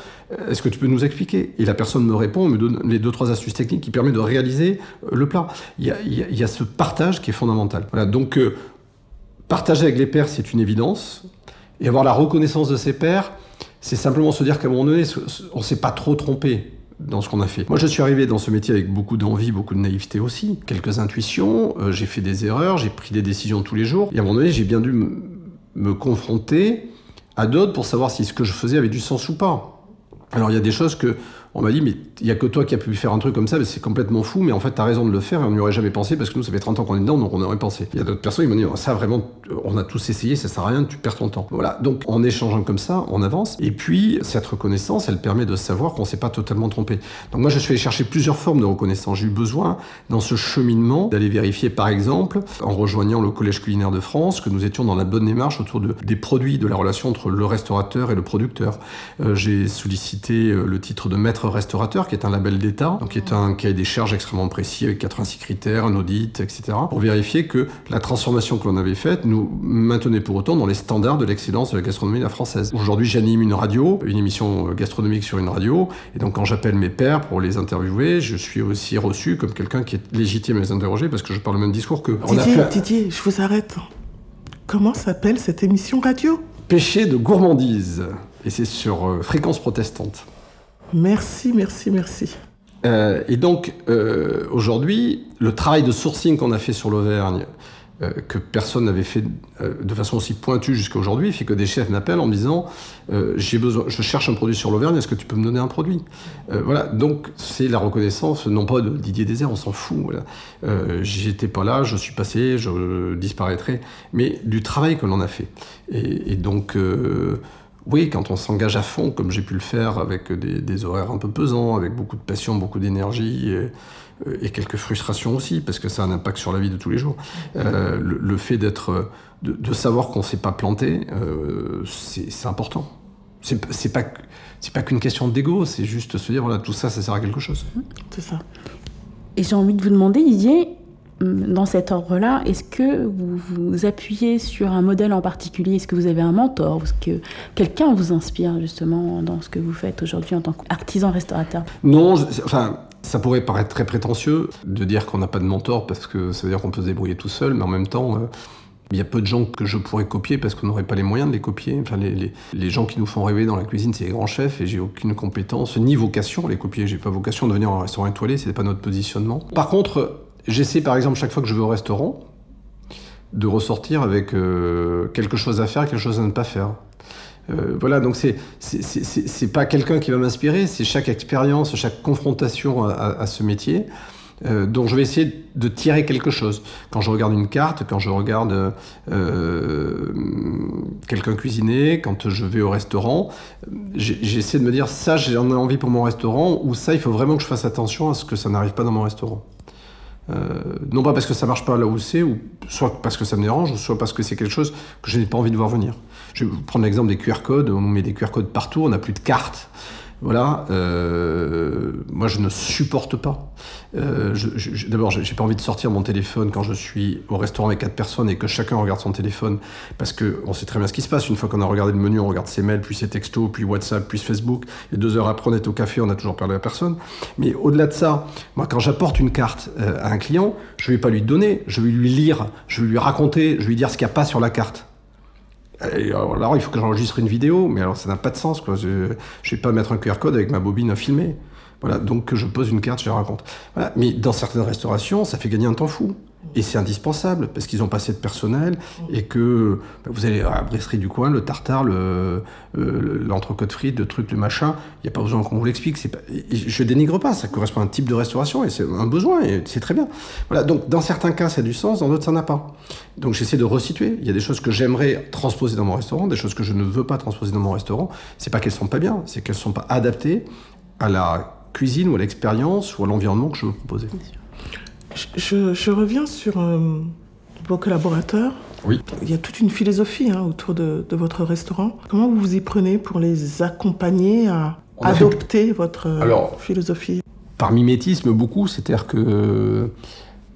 Est-ce que tu peux nous expliquer? Et la personne me répond, me donne les deux trois astuces techniques qui permettent de réaliser le plat. Il y a, il y a ce partage qui est fondamental. Voilà donc euh, Partager avec les pairs, c'est une évidence. Et avoir la reconnaissance de ses pairs, c'est simplement se dire qu'à un moment donné, on ne s'est pas trop trompé dans ce qu'on a fait. Moi, je suis arrivé dans ce métier avec beaucoup d'envie, beaucoup de naïveté aussi, quelques intuitions, euh, j'ai fait des erreurs, j'ai pris des décisions tous les jours. Et à un moment donné, j'ai bien dû me confronter à d'autres pour savoir si ce que je faisais avait du sens ou pas. Alors, il y a des choses que on m'a dit, mais il n'y a que toi qui as pu faire un truc comme ça, c'est complètement fou, mais en fait, tu as raison de le faire et on n'y aurait jamais pensé parce que nous, ça fait 30 ans qu'on est dedans, donc on aurait pensé. Il y a d'autres personnes qui m'ont dit, oh, ça vraiment, on a tous essayé, ça sert à rien, tu perds ton temps. Voilà, donc en échangeant comme ça, on avance. Et puis, cette reconnaissance, elle permet de savoir qu'on ne s'est pas totalement trompé. Donc moi, je suis allé chercher plusieurs formes de reconnaissance. J'ai eu besoin, dans ce cheminement, d'aller vérifier, par exemple, en rejoignant le Collège culinaire de France, que nous étions dans la bonne démarche autour de, des produits, de la relation entre le restaurateur et le producteur. Euh, j'ai sollicité euh, le titre de maître restaurateur, qui est un label d'État, donc qui est un a des charges extrêmement précis avec 86 critères, un audit, etc. pour vérifier que la transformation que l'on avait faite nous maintenait pour autant dans les standards de l'excellence de la gastronomie la française. Aujourd'hui, j'anime une radio, une émission gastronomique sur une radio, et donc quand j'appelle mes pairs pour les interviewer, je suis aussi reçu comme quelqu'un qui est légitime à les interroger parce que je parle le même discours que. Didier, je vous arrête. Comment s'appelle cette émission radio? Péché de gourmandise. Et c'est sur euh, fréquence protestante. Merci, merci, merci. Euh, et donc, euh, aujourd'hui, le travail de sourcing qu'on a fait sur l'Auvergne, euh, que personne n'avait fait de façon aussi pointue jusqu'à aujourd'hui, fait que des chefs m'appellent en me disant j'ai besoin, je cherche un produit sur l'Auvergne, est-ce que tu peux me donner un produit? Voilà, donc c'est la reconnaissance, non pas de Didier Désert, on s'en fout. Voilà. J'étais pas là, je suis passé, je disparaîtrai, mais du travail que l'on a fait. Et, et donc oui, quand on s'engage à fond, comme j'ai pu le faire avec des, horaires un peu pesants, avec beaucoup de passion, beaucoup d'énergie et, quelques frustrations aussi, parce que ça a un impact sur la vie de tous les jours. Euh, le, fait d'être, de, savoir qu'on ne s'est pas planté, euh, c'est important. C'est pas c'est pas qu'une question d'ego, c'est juste se dire voilà tout ça, ça sert à quelque chose. C'est ça. Et j'ai envie de vous demander, Didier, dans cet ordre-là, est-ce que vous vous appuyez sur un modèle en particulier? Est-ce que vous avez un mentor? Est-ce que quelqu'un vous inspire justement dans ce que vous faites aujourd'hui en tant qu'artisan restaurateur? Non, enfin, ça pourrait paraître très prétentieux de dire qu'on n'a pas de mentor parce que ça veut dire qu'on peut se débrouiller tout seul, mais en même temps, euh, il y a peu de gens que je pourrais copier parce qu'on n'aurait pas les moyens de les copier. Enfin, les, les, gens qui nous font rêver dans la cuisine, c'est les grands chefs et j'ai aucune compétence ni vocation à les copier. J'ai pas vocation de venir en restaurant étoilé, c'est pas notre positionnement. Par contre, J'essaie par exemple chaque fois que je vais au restaurant de ressortir avec euh, quelque chose à faire, quelque chose à ne pas faire. Euh, voilà, donc c'est c'est pas quelqu'un qui va m'inspirer, c'est chaque expérience, chaque confrontation à, ce métier euh, dont je vais essayer de tirer quelque chose. Quand je regarde une carte, quand je regarde quelqu'un cuisiner, quand je vais au restaurant, j'essaie de me dire ça j'en ai envie pour mon restaurant ou ça il faut vraiment que je fasse attention à ce que ça n'arrive pas dans mon restaurant. Euh, non pas parce que ça marche pas là où c'est, ou soit parce que ça me dérange, soit parce que c'est quelque chose que je n'ai pas envie de voir venir. Je vais vous prendre l'exemple des QR codes. On met des QR codes partout, on n'a plus de cartes. Voilà, euh, moi je ne supporte pas. Euh, D'abord, j'ai pas envie de sortir mon téléphone quand je suis au restaurant avec quatre personnes et que chacun regarde son téléphone, parce qu'on sait très bien ce qui se passe. Une fois qu'on a regardé le menu, on regarde ses mails, puis ses textos, puis WhatsApp, puis Facebook. Et deux heures après, on est au café, on a toujours perdu la personne. Mais au-delà de ça, moi, quand j'apporte une carte euh, à un client, je vais pas lui donner, je vais lui lire, je vais lui raconter, je vais lui dire ce qu'il n'y a pas sur la carte. Alors, il faut que j'enregistre une vidéo, mais alors ça n'a pas de sens. Quoi. Je ne vais pas mettre un QR code avec ma bobine à filmer. Voilà, donc je pose une carte, je raconte. Mais dans certaines restaurations, ça fait gagner un temps fou. Et c'est indispensable parce qu'ils n'ont pas assez de personnel et que bah, vous allez à la brasserie du coin, le tartare, le, euh, l'entrecôte frite, le truc, le machin. Il n'y a pas besoin qu'on vous l'explique. Pas, je dénigre pas, ça correspond à un type de restauration et c'est un besoin et c'est très bien. Voilà. Donc dans certains cas, ça a du sens, dans d'autres, ça n'a pas. Donc j'essaie de resituer. Il y a des choses que j'aimerais transposer dans mon restaurant, des choses que je ne veux pas transposer dans mon restaurant. C'est pas qu'elles sont pas bien, c'est qu'elles sont pas adaptées à la cuisine ou à l'expérience ou à l'environnement que je veux proposer. Je, je reviens sur euh, vos collaborateurs. Oui. Il y a toute une philosophie hein, autour de, de votre restaurant. Comment vous vous y prenez pour les accompagner à fait- adopter votre euh, Alors- philosophie? Par mimétisme, beaucoup, c'est-à-dire que euh,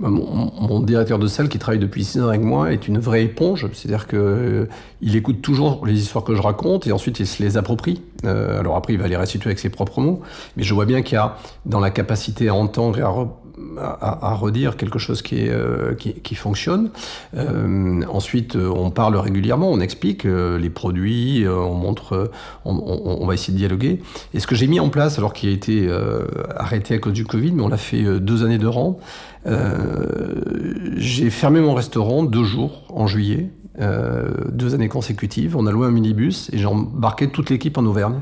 mon, mon directeur de salle qui travaille depuis 6 ans avec moi est une vraie éponge, c'est-à-dire que euh, il écoute toujours les histoires que je raconte et ensuite il se les approprie. Euh, alors après, il va les restituer avec ses propres mots, mais je vois bien qu'il y a dans la capacité à entendre et à, à- à redire quelque chose qui, est, euh, qui, qui fonctionne. Euh, ensuite, euh, on parle régulièrement, on explique euh, les produits, euh, on montre, euh, on, on- on va essayer de dialoguer. Et ce que j'ai mis en place, alors qu'il a été arrêté à cause du Covid, mais on l'a fait deux années de rang, j'ai fermé mon restaurant deux jours en juillet, euh, deux années consécutives. On a loué un minibus et j'ai embarqué toute l'équipe en Auvergne.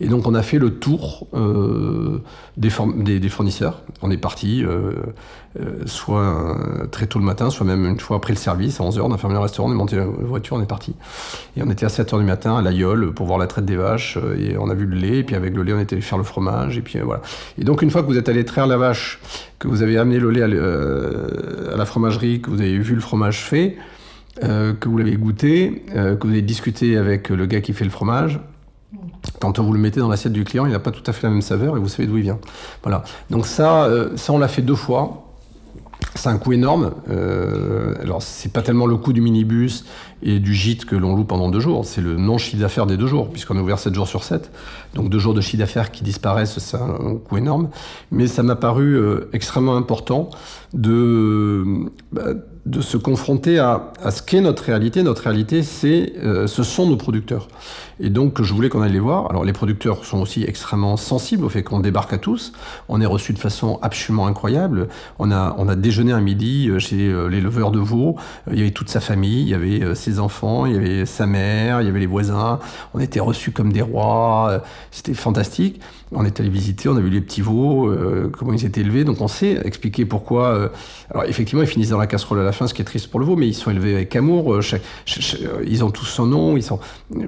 Et donc on a fait le tour euh, des, des- des fournisseurs. On est parti euh, euh, soit euh, très tôt le matin, soit même une fois après le service, à 11h, on a fermé le restaurant, on est monté la voiture, on est parti. Et on était à 7h du matin à l'Aïole pour voir la traite des vaches, euh, et on a vu le lait, et puis avec le lait on était allé faire le fromage, et puis voilà. Et donc une fois que vous êtes allé traire la vache, que vous avez amené le lait à, à la fromagerie, que vous avez vu le fromage fait, euh, que vous l'avez goûté, euh, que vous avez discuté avec le gars qui fait le fromage, quand vous le mettez dans l'assiette du client, il n'a pas tout à fait la même saveur et vous savez d'où il vient. Voilà. Donc ça, euh, ça on l'a fait deux fois. C'est un coût énorme. Euh, alors c'est pas tellement le coût du minibus et du gîte que l'on loue pendant deux jours, c'est le non chiffre d'affaires des deux jours, puisqu'on est ouvert 7 jours sur 7. Donc deux jours de chiffre d'affaires qui disparaissent, c'est un coût énorme. Mais ça m'a paru euh, extrêmement important de, bah, de se confronter à, à ce qu'est notre réalité. Notre réalité, c'est, euh, ce sont nos producteurs. Et donc, je voulais qu'on aille les voir. Alors, les producteurs sont aussi extrêmement sensibles au fait qu'on débarque à tous. On est reçus de façon absolument incroyable. On a, on a déjeuné un midi euh, chez euh, l'éleveur de veaux. Euh, Il y avait toute sa famille, il y avait ses enfants, il y avait sa mère, il y avait les voisins. On était reçus comme des rois. C'était fantastique. On est allé visiter, on a vu les petits veaux, euh, comment ils étaient élevés. Donc, on sait expliquer pourquoi. euh, alors, effectivement, ils finissent dans la casserole à la fin, ce qui est triste pour le veau, mais ils sont élevés avec amour. euh, chaque- chaque- chaque- ils ont tous son nom. Ils sont,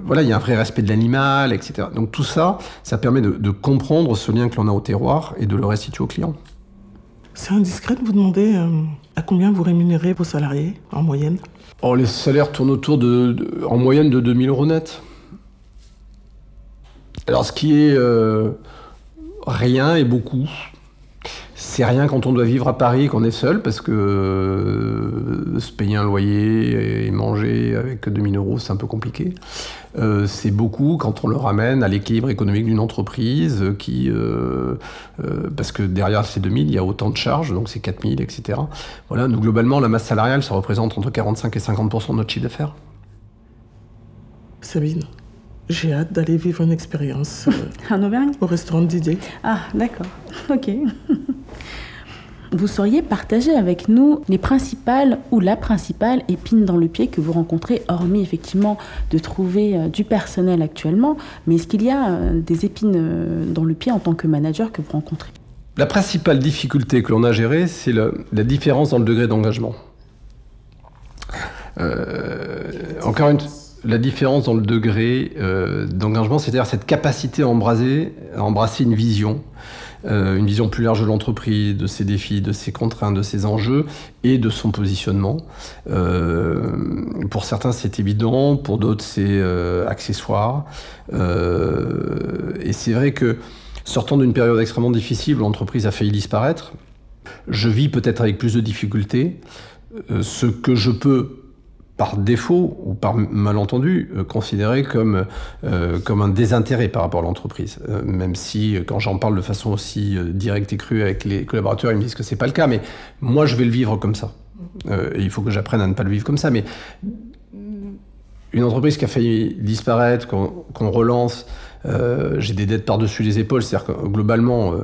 voilà, il y a un vrai respect de l'animal, etc. Donc tout ça, ça permet de, de comprendre ce lien que l'on a au terroir et de le restituer au client. C'est indiscret de vous demander euh, à combien vous rémunérez vos salariés en moyenne? Oh, les salaires tournent autour de, de- en moyenne de 2000 euros net. Alors ce qui est euh, rien et beaucoup, c'est rien quand on doit vivre à Paris, qu'on est seul, parce que euh, se payer un loyer et manger avec 2000 euros, c'est un peu compliqué. Euh, c'est beaucoup quand on le ramène à l'équilibre économique d'une entreprise qui, parce que derrière ces 2000, il y a autant de charges, donc c'est 4000, etc. Voilà, nous globalement, la masse salariale, ça représente entre 45 et 50% de notre chiffre d'affaires. Sabine, j'ai hâte d'aller vivre une expérience euh, En Auvergne? au restaurant de Didier. Ah, d'accord. Ok. Vous sauriez partager avec nous les principales ou la principale épine dans le pied que vous rencontrez, hormis effectivement de trouver euh, du personnel actuellement, mais est-ce qu'il y a euh, des épines euh, dans le pied en tant que manager que vous rencontrez? La principale difficulté que l'on a gérée, c'est la différence dans le degré d'engagement. Euh, encore une la différence dans le degré euh, d'engagement, c'est-à-dire cette capacité à embrasser, à embrasser une vision, euh, une vision plus large de l'entreprise, de ses défis, de ses contraintes, de ses enjeux et de son positionnement. Euh, pour certains, c'est évident, pour d'autres, c'est accessoire. Et c'est vrai que sortant d'une période extrêmement difficile où l'entreprise a failli disparaître, je vis peut-être avec plus de difficultés ce que je peux par défaut ou par malentendu, euh, considérer comme, euh, comme un désintérêt par rapport à l'entreprise. Euh, même si, quand j'en parle de façon aussi directe et crue avec les collaborateurs, ils me disent que c'est pas le cas, mais moi, je vais le vivre comme ça. Euh, et il faut que j'apprenne à ne pas le vivre comme ça. Mais une entreprise qui a failli disparaître, qu'on relance, j'ai des dettes par-dessus les épaules, c'est-à-dire que globalement,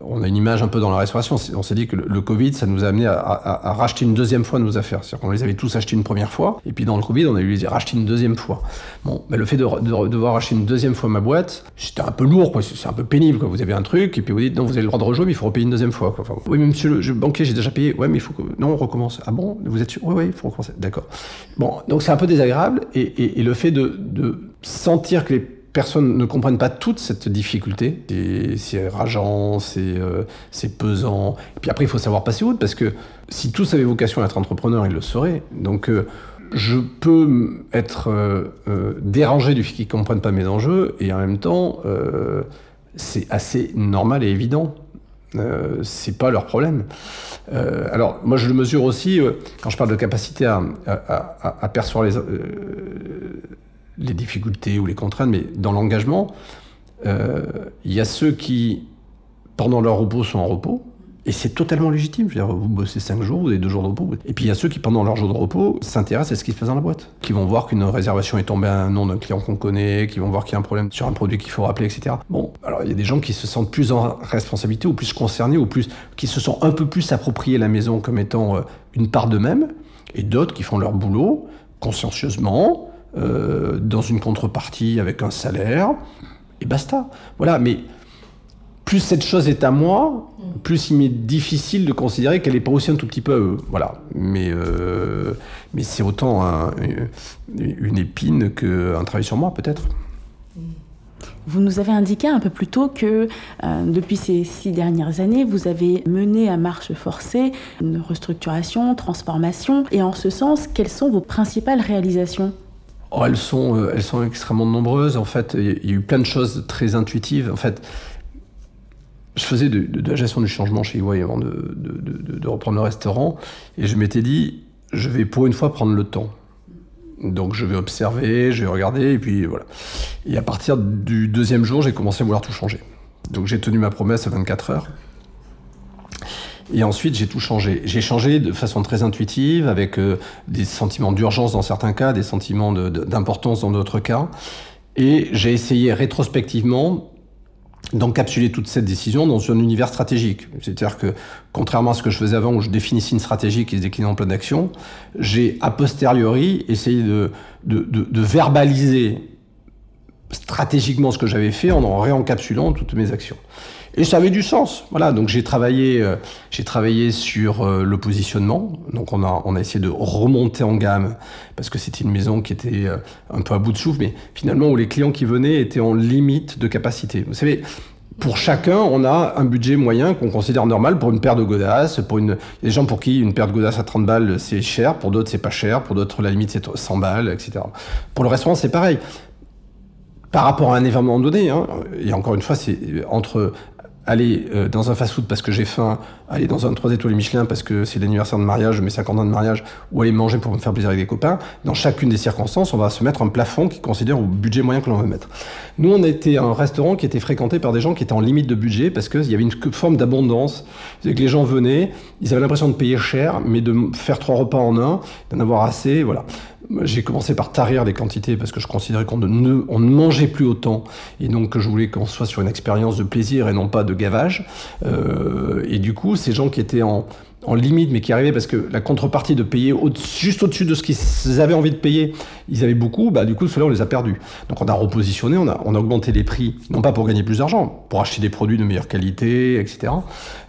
on a une image un peu dans la restauration. On s'est dit que le, Covid, ça nous a amené à, racheter une deuxième fois nos affaires. C'est-à-dire qu'on les avait tous achetés une première fois, et puis dans le Covid, on a eu les racheter une deuxième fois. Bon, le fait de, devoir acheter une deuxième fois ma boîte, c'était un peu lourd, quoi. C'est un peu pénible, quoi. Vous avez un truc, et puis vous dites, non, vous avez le droit de rejouer, mais il faut repayer une deuxième fois, quoi. oui, mais monsieur le banquier, j'ai déjà payé. Ouais, mais il faut que. Non, on recommence. Ah bon? Vous êtes sûr? Oui, oui, il faut recommencer. D'accord. Bon, donc c'est un peu désagréable, et, le fait de sentir que les personnes ne comprennent pas toute cette difficulté. C'est rageant, euh, c'est pesant. Et puis après, il faut savoir passer outre, parce que si tous avaient vocation à être entrepreneurs, ils le seraient. Donc, euh, je peux être euh, dérangé du fait qu'ils ne comprennent pas mes enjeux, et en même temps, c'est assez normal et évident. c'est pas leur problème. alors, moi, je le mesure aussi quand je parle de capacité à, à percevoir les les difficultés ou les contraintes, mais dans l'engagement, euh, il y a ceux qui, pendant leur repos, sont en repos, et c'est totalement légitime. Je veux dire, vous bossez 5 jours, vous avez 2 jours de repos. Et puis il y a ceux qui, pendant leur jour de repos, s'intéressent à ce qui se passe dans la boîte. Qui vont voir qu'une réservation est tombée à un nom d'un client qu'on connaît, qui vont voir qu'il y a un problème sur un produit qu'il faut rappeler, etc. Bon, alors il y a des gens qui se sentent plus en responsabilité, ou plus concernés, ou plus, qui se sont un peu plus appropriés la maison comme étant euh, une part d'eux-mêmes, et d'autres qui font leur boulot consciencieusement, euh, dans une contrepartie avec un salaire, et basta. Voilà, mais plus cette chose est à moi, plus il m'est difficile de considérer qu'elle n'est pas aussi un tout petit peu à eux. Voilà. Mais, euh, mais c'est autant une épine qu'un travail sur moi, peut-être. Vous nous avez indiqué un peu plus tôt que euh, depuis ces six dernières années, vous avez mené à marche forcée une restructuration, transformation. Et en ce sens, quelles sont vos principales réalisations? Oh, elles, sont, euh, elles sont extrêmement nombreuses. En fait, il y a eu plein de choses très intuitives. En fait, je faisais de, la gestion du changement chez EY avant de, de, reprendre le restaurant. Et je m'étais dit, je vais pour une fois prendre le temps. Donc je vais observer, je vais regarder, et puis voilà. Et à partir du deuxième jour, j'ai commencé à vouloir tout changer. Donc j'ai tenu ma promesse à 24 heures. Et ensuite, j'ai tout changé. J'ai changé de façon très intuitive, avec euh, des sentiments d'urgence dans certains cas, des sentiments d'importance dans d'autres cas. Et j'ai essayé rétrospectivement d'encapsuler toute cette décision dans un univers stratégique. C'est-à-dire que, contrairement à ce que je faisais avant, où je définissais une stratégie qui se déclinait en plan d'action, j'ai a posteriori essayé de, de, de verbaliser stratégiquement ce que j'avais fait en en réencapsulant toutes mes actions. Et ça avait du sens. Voilà, donc j'ai travaillé, euh, travaillé sur euh, le positionnement. Donc on a, on a essayé de remonter en gamme parce que c'était une maison qui était euh, un peu à bout de souffle, mais finalement où les clients qui venaient étaient en limite de capacité. Vous savez, pour chacun, on a un budget moyen qu'on considère normal pour une paire de godasses. Pour une... Il y a des gens pour qui une paire de godasses à 30 balles, c'est cher. Pour d'autres, c'est pas cher. Pour d'autres, la limite, c'est 100 balles, etc. Pour le restaurant, c'est pareil. Par rapport à un événement donné, hein, et encore une fois, c'est entre aller euh, dans un fast-food parce que j'ai faim, aller dans un 3 étoiles Michelin parce que c'est l'anniversaire de mariage, je mets 50 ans de mariage, ou aller manger pour me faire plaisir avec des copains, dans chacune des circonstances, on va se mettre un plafond qui considère au budget moyen que l'on veut mettre. Nous, on était un restaurant qui était fréquenté par des gens qui étaient en limite de budget parce qu'il y avait une forme d'abondance, que les gens venaient, ils avaient l'impression de payer cher, mais de faire trois repas en un, d'en avoir assez, voilà. J'ai commencé par tarir les quantités parce que je considérais qu'on ne, mangeait plus autant et donc je voulais qu'on soit sur une expérience de plaisir et non pas de gavage. Euh, et du coup, ces gens qui étaient en, en limite, mais qui arrivaient parce que la contrepartie de payer juste au-dessus de ce qu'ils avaient envie de payer, ils avaient beaucoup, bah, du coup, cela on les a perdus. Donc on a repositionné, on a, on a augmenté les prix, non pas pour gagner plus d'argent, pour acheter des produits de meilleure qualité, etc.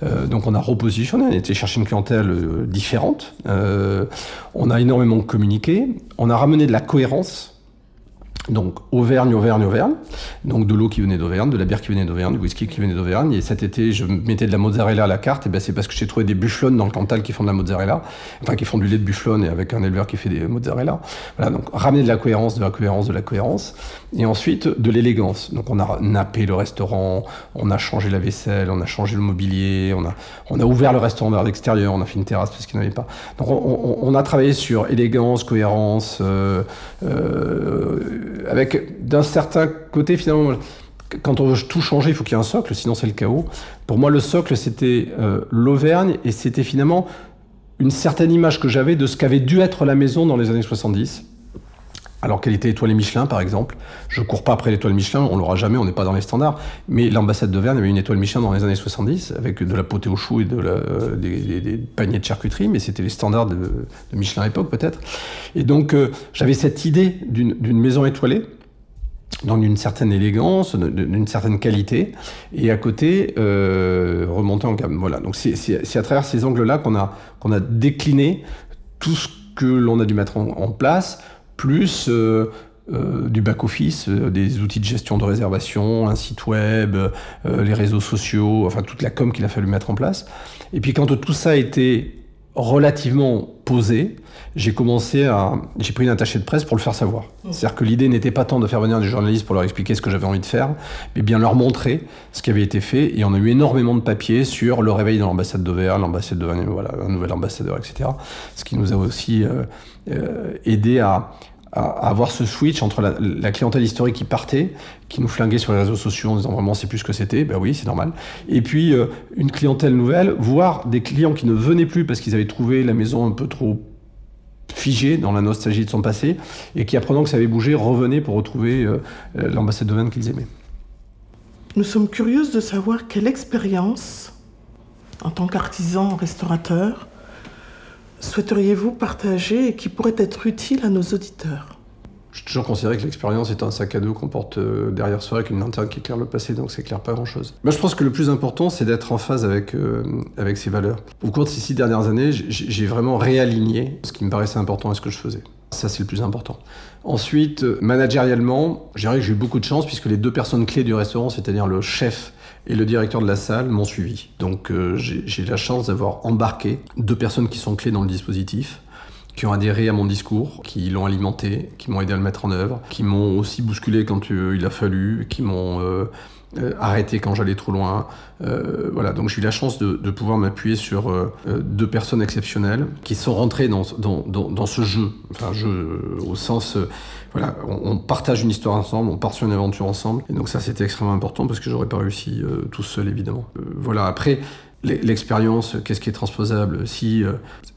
Euh, donc on a repositionné, on a été chercher une clientèle euh, différente, euh, on a énormément communiqué, on a ramené de la cohérence donc Auvergne, Auvergne, Auvergne. Donc de l'eau qui venait d'Auvergne, de la bière qui venait d'Auvergne, du whisky qui venait d'Auvergne. Et cet été, je mettais de la mozzarella à la carte. Et ben c'est parce que j'ai trouvé des bufflonnes dans le Cantal qui font de la mozzarella, enfin qui font du lait de bufflonne et avec un éleveur qui fait des mozzarella. Voilà, donc ramener de la cohérence, de la cohérence, de la cohérence. Et ensuite de l'élégance. Donc on a nappé le restaurant, on a changé la vaisselle, on a changé le mobilier, on a, on a ouvert le restaurant vers l'extérieur, on a fait une terrasse parce qu'il n'y avait pas. Donc on, a travaillé sur élégance, cohérence. Euh, euh, avec d'un certain côté finalement quand on veut tout changer, il faut qu'il y ait un socle, sinon c'est le chaos. Pour moi, le socle, c'était euh, l'Auvergne, et c'était finalement une certaine image que j'avais de ce qu'avait dû être la maison dans les années 70. Alors quelle était l'étoile Michelin, par exemple Je cours pas après l'étoile Michelin, on l'aura jamais, on n'est pas dans les standards. Mais l'ambassade d'Auvergne avait une étoile Michelin dans les années 70, avec de la potée au chou et de la, des, paniers de charcuterie, mais c'était les standards de, Michelin à l'époque, peut-être. Et donc, euh, j'avais cette idée d'une maison étoilée, donc d'une certaine élégance, d'une certaine qualité, et à côté, euh, remonter en gamme. Voilà, donc c'est à travers ces angles-là qu'on a, qu'on a décliné tout ce que l'on a dû mettre en place plus euh, euh, du back-office, euh, des outils de gestion de réservation, un site web, les réseaux sociaux, enfin toute la com qu'il a fallu mettre en place. Et puis quand tout ça a été relativement posé, j'ai commencé à. J'ai pris une attachée de presse pour le faire savoir. Mmh. C'est-à-dire que l'idée n'était pas tant de faire venir des journalistes pour leur expliquer ce que j'avais envie de faire, mais bien leur montrer ce qui avait été fait. Et on a eu énormément de papiers sur le réveil dans l'ambassade d'Auvergne, l'ambassade de voilà, un nouvel ambassadeur, etc. Ce qui nous a aussi aidé à, à, avoir ce switch entre la, clientèle historique qui partait, qui nous flinguait sur les réseaux sociaux en disant vraiment c'est plus ce que c'était, ben oui c'est normal, et puis euh, une clientèle nouvelle, voire des clients qui ne venaient plus parce qu'ils avaient trouvé la maison un peu trop figée dans la nostalgie de son passé, et qui apprenant que ça avait bougé, revenaient pour retrouver euh, euh, l'ambassade de Vannes qu'ils aimaient. Nous sommes curieuses de savoir quelle expérience, en tant qu'artisan restaurateur, souhaiteriez-vous partager et qui pourrait être utile à nos auditeurs? J'ai toujours considéré que l'expérience est un sac à dos qu'on porte euh, derrière soi avec une lanterne qui éclaire le passé, donc c'est clair pas grand-chose. Moi, je pense que le plus important, c'est d'être en phase avec, euh, avec ses valeurs. Au cours de ces six dernières années, j'ai vraiment réaligné ce qui me paraissait important et ce que je faisais. Ça, c'est le plus important. Ensuite, euh, managérialement, je dirais que j'ai eu beaucoup de chance puisque les deux personnes clés du restaurant, c'est-à-dire le chef et le directeur de la salle m'ont suivi. Donc euh, j'ai la chance d'avoir embarqué deux personnes qui sont clés dans le dispositif qui ont adhéré à mon discours, qui l'ont alimenté, qui m'ont aidé à le mettre en œuvre, qui m'ont aussi bousculé quand euh, il a fallu, qui m'ont euh, euh, arrêter quand j'allais trop loin. Euh, voilà, donc j'ai eu la chance de, pouvoir m'appuyer sur euh, deux personnes exceptionnelles qui sont rentrées dans, dans, dans, ce jeu, enfin jeu au sens, voilà, on, partage une histoire ensemble, on part sur une aventure ensemble, et donc ça c'était extrêmement important parce que j'aurais pas réussi tout seul évidemment. voilà, après l'expérience, qu'est-ce qui est transposable Si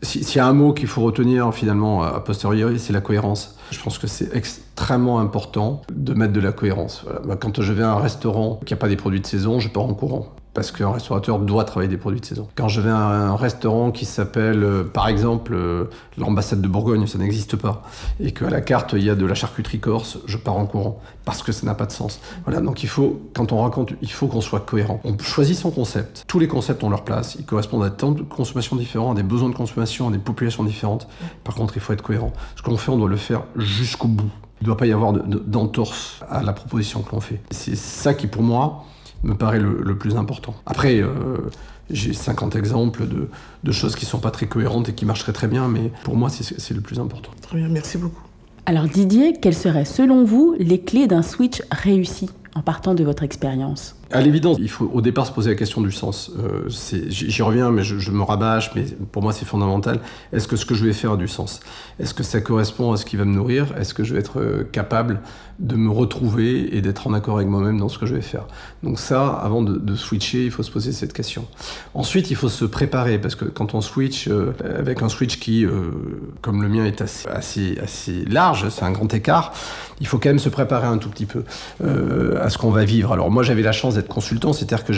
s'il y a un mot qu'il faut retenir finalement a posteriori, c'est la cohérence. Je pense que c'est extrêmement important de mettre de la cohérence. Quand je vais à un restaurant qui n'a pas des produits de saison, je pars en courant parce qu'un restaurateur doit travailler des produits de saison. Quand je vais à un restaurant qui s'appelle, euh, par exemple, euh, l'ambassade de Bourgogne, ça n'existe pas, et qu'à la carte il y a de la charcuterie corse, je pars en courant parce que ça n'a pas de sens. Voilà, donc il faut, quand on raconte, il faut qu'on soit cohérent. On choisit son concept. Tous les concepts ont leur place. Ils correspondent à tant de consommations différentes, à des besoins de consommation, à des populations différentes. Par contre, il faut être cohérent. Ce qu'on fait, on doit le faire jusqu'au bout. Il ne doit pas y avoir d'entorse à la proposition que l'on fait. C'est ça qui, pour moi, me paraît le, plus important. Après, euh, j'ai 50 exemples de, de, choses qui ne sont pas très cohérentes et qui marcheraient très bien, mais pour moi, c'est le plus important. Très bien, merci beaucoup. Alors Didier, quelles seraient selon vous les clés d'un switch réussi en partant de votre expérience? À l'évidence, il faut au départ se poser la question du sens. Euh, J'y reviens, mais je, me rabâche, mais pour moi c'est fondamental. Est-ce que ce que je vais faire a du sens? Est-ce que ça correspond à ce qui va me nourrir? Est-ce que je vais être euh, capable de me retrouver et d'être en accord avec moi-même dans ce que je vais faire? Donc ça, avant de, switcher, il faut se poser cette question. Ensuite, il faut se préparer, parce que quand on switch, euh, avec un switch qui, comme le mien, est assez, assez, assez large, c'est un grand écart, il faut quand même se préparer un tout petit peu à ce qu'on va vivre. Alors moi j'avais la chance d'être consultant, c'est-à-dire que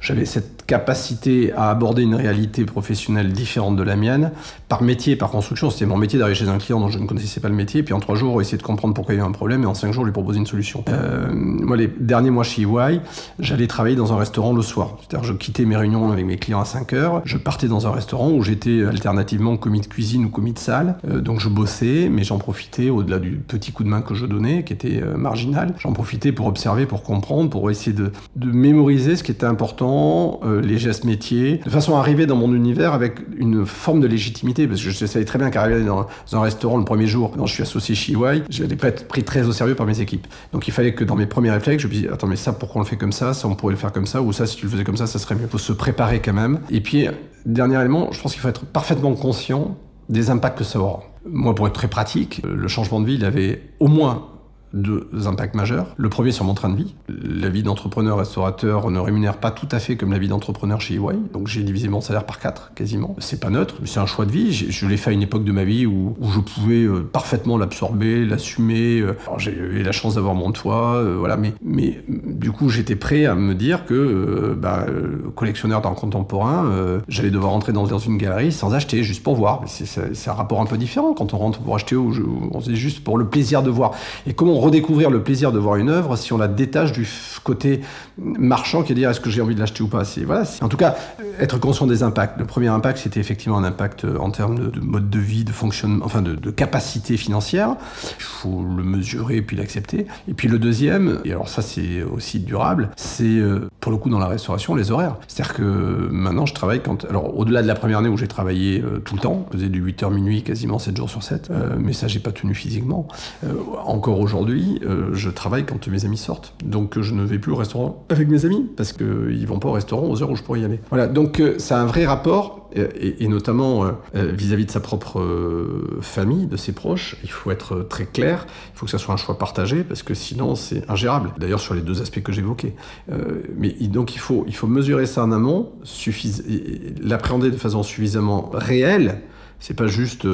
j'avais cette capacité à aborder une réalité professionnelle différente de la mienne, par métier, par construction. C'était mon métier d'arriver chez un client dont je ne connaissais pas le métier, puis en trois jours, essayer de comprendre pourquoi il y avait un problème, et en cinq jours, lui proposer une solution. Euh, moi, les derniers mois chez EY, j'allais travailler dans un restaurant le soir. C'est-à-dire je quittais mes réunions avec mes clients à 5 heures, je partais dans un restaurant où j'étais alternativement commis de cuisine ou commis de salle. Euh, donc je bossais, mais j'en profitais, au-delà du petit coup de main que je donnais, qui était euh, marginal, j'en profitais pour observer, pour comprendre, pour essayer de, de mémoriser ce qui était important, euh, les gestes métiers, de façon à arriver dans mon univers avec une forme de légitimité, parce que je savais très bien qu'arriver dans, un restaurant le premier jour, quand je suis associé chez EY, je n'allais pas être pris très au sérieux par mes équipes. Donc il fallait que dans mes premiers réflexes, je me dise, attends, mais ça, pourquoi on le fait comme ça? Ça, on pourrait le faire comme ça, ou ça, si tu le faisais comme ça, ça serait mieux. Il faut se préparer quand même. Et puis, dernier élément, je pense qu'il faut être parfaitement conscient des impacts que ça aura. Moi, pour être très pratique, le changement de vie, il avait au moins deux impacts majeurs. Le premier sur mon train de vie. La vie d'entrepreneur restaurateur ne rémunère pas tout à fait comme la vie d'entrepreneur chez EY. Donc j'ai divisé mon salaire par quatre quasiment. C'est pas neutre, mais c'est un choix de vie. Je l'ai fait à une époque de ma vie où, où je pouvais euh, parfaitement l'absorber, l'assumer. Euh. J'ai eu la chance d'avoir mon toit, euh, voilà. Mais, mais du coup, j'étais prêt à me dire que bah, collectionneur d'art contemporain, j'allais devoir rentrer dans, une galerie sans acheter, juste pour voir. C'est un rapport un peu différent quand on rentre pour acheter ou on se juste pour le plaisir de voir. Et comment redécouvrir le plaisir de voir une œuvre si on la détache du côté marchand qui est dire est-ce que j'ai envie de l'acheter ou pas? En tout cas, être conscient des impacts. Le premier impact, c'était effectivement un impact en termes de, mode de vie, de fonctionnement, enfin de, capacité financière. Il faut le mesurer et puis l'accepter. Et puis le deuxième, et alors ça c'est aussi durable, c'est euh, pour le coup dans la restauration les horaires. C'est-à-dire que maintenant je travaille quand... Alors au-delà de la première année où j'ai travaillé euh, tout le temps, je faisais du 8h minuit quasiment 7 jours sur 7, euh, mais ça j'ai pas tenu physiquement. encore aujourd'hui, je travaille quand mes amis sortent. Donc je ne vais plus au restaurant avec mes amis parce qu'ils vont pas au restaurant aux heures où je pourrais y aller. Voilà, donc ça a un vrai rapport et, notamment euh, euh, vis-à-vis de sa propre euh, famille, de ses proches, il faut être très clair, il faut que ça soit un choix partagé, parce que sinon c'est ingérable. D'ailleurs sur les deux aspects que j'évoquais. mais donc il faut, il faut mesurer ça en amont, l'appréhender de façon suffisamment réelle, c'est pas juste,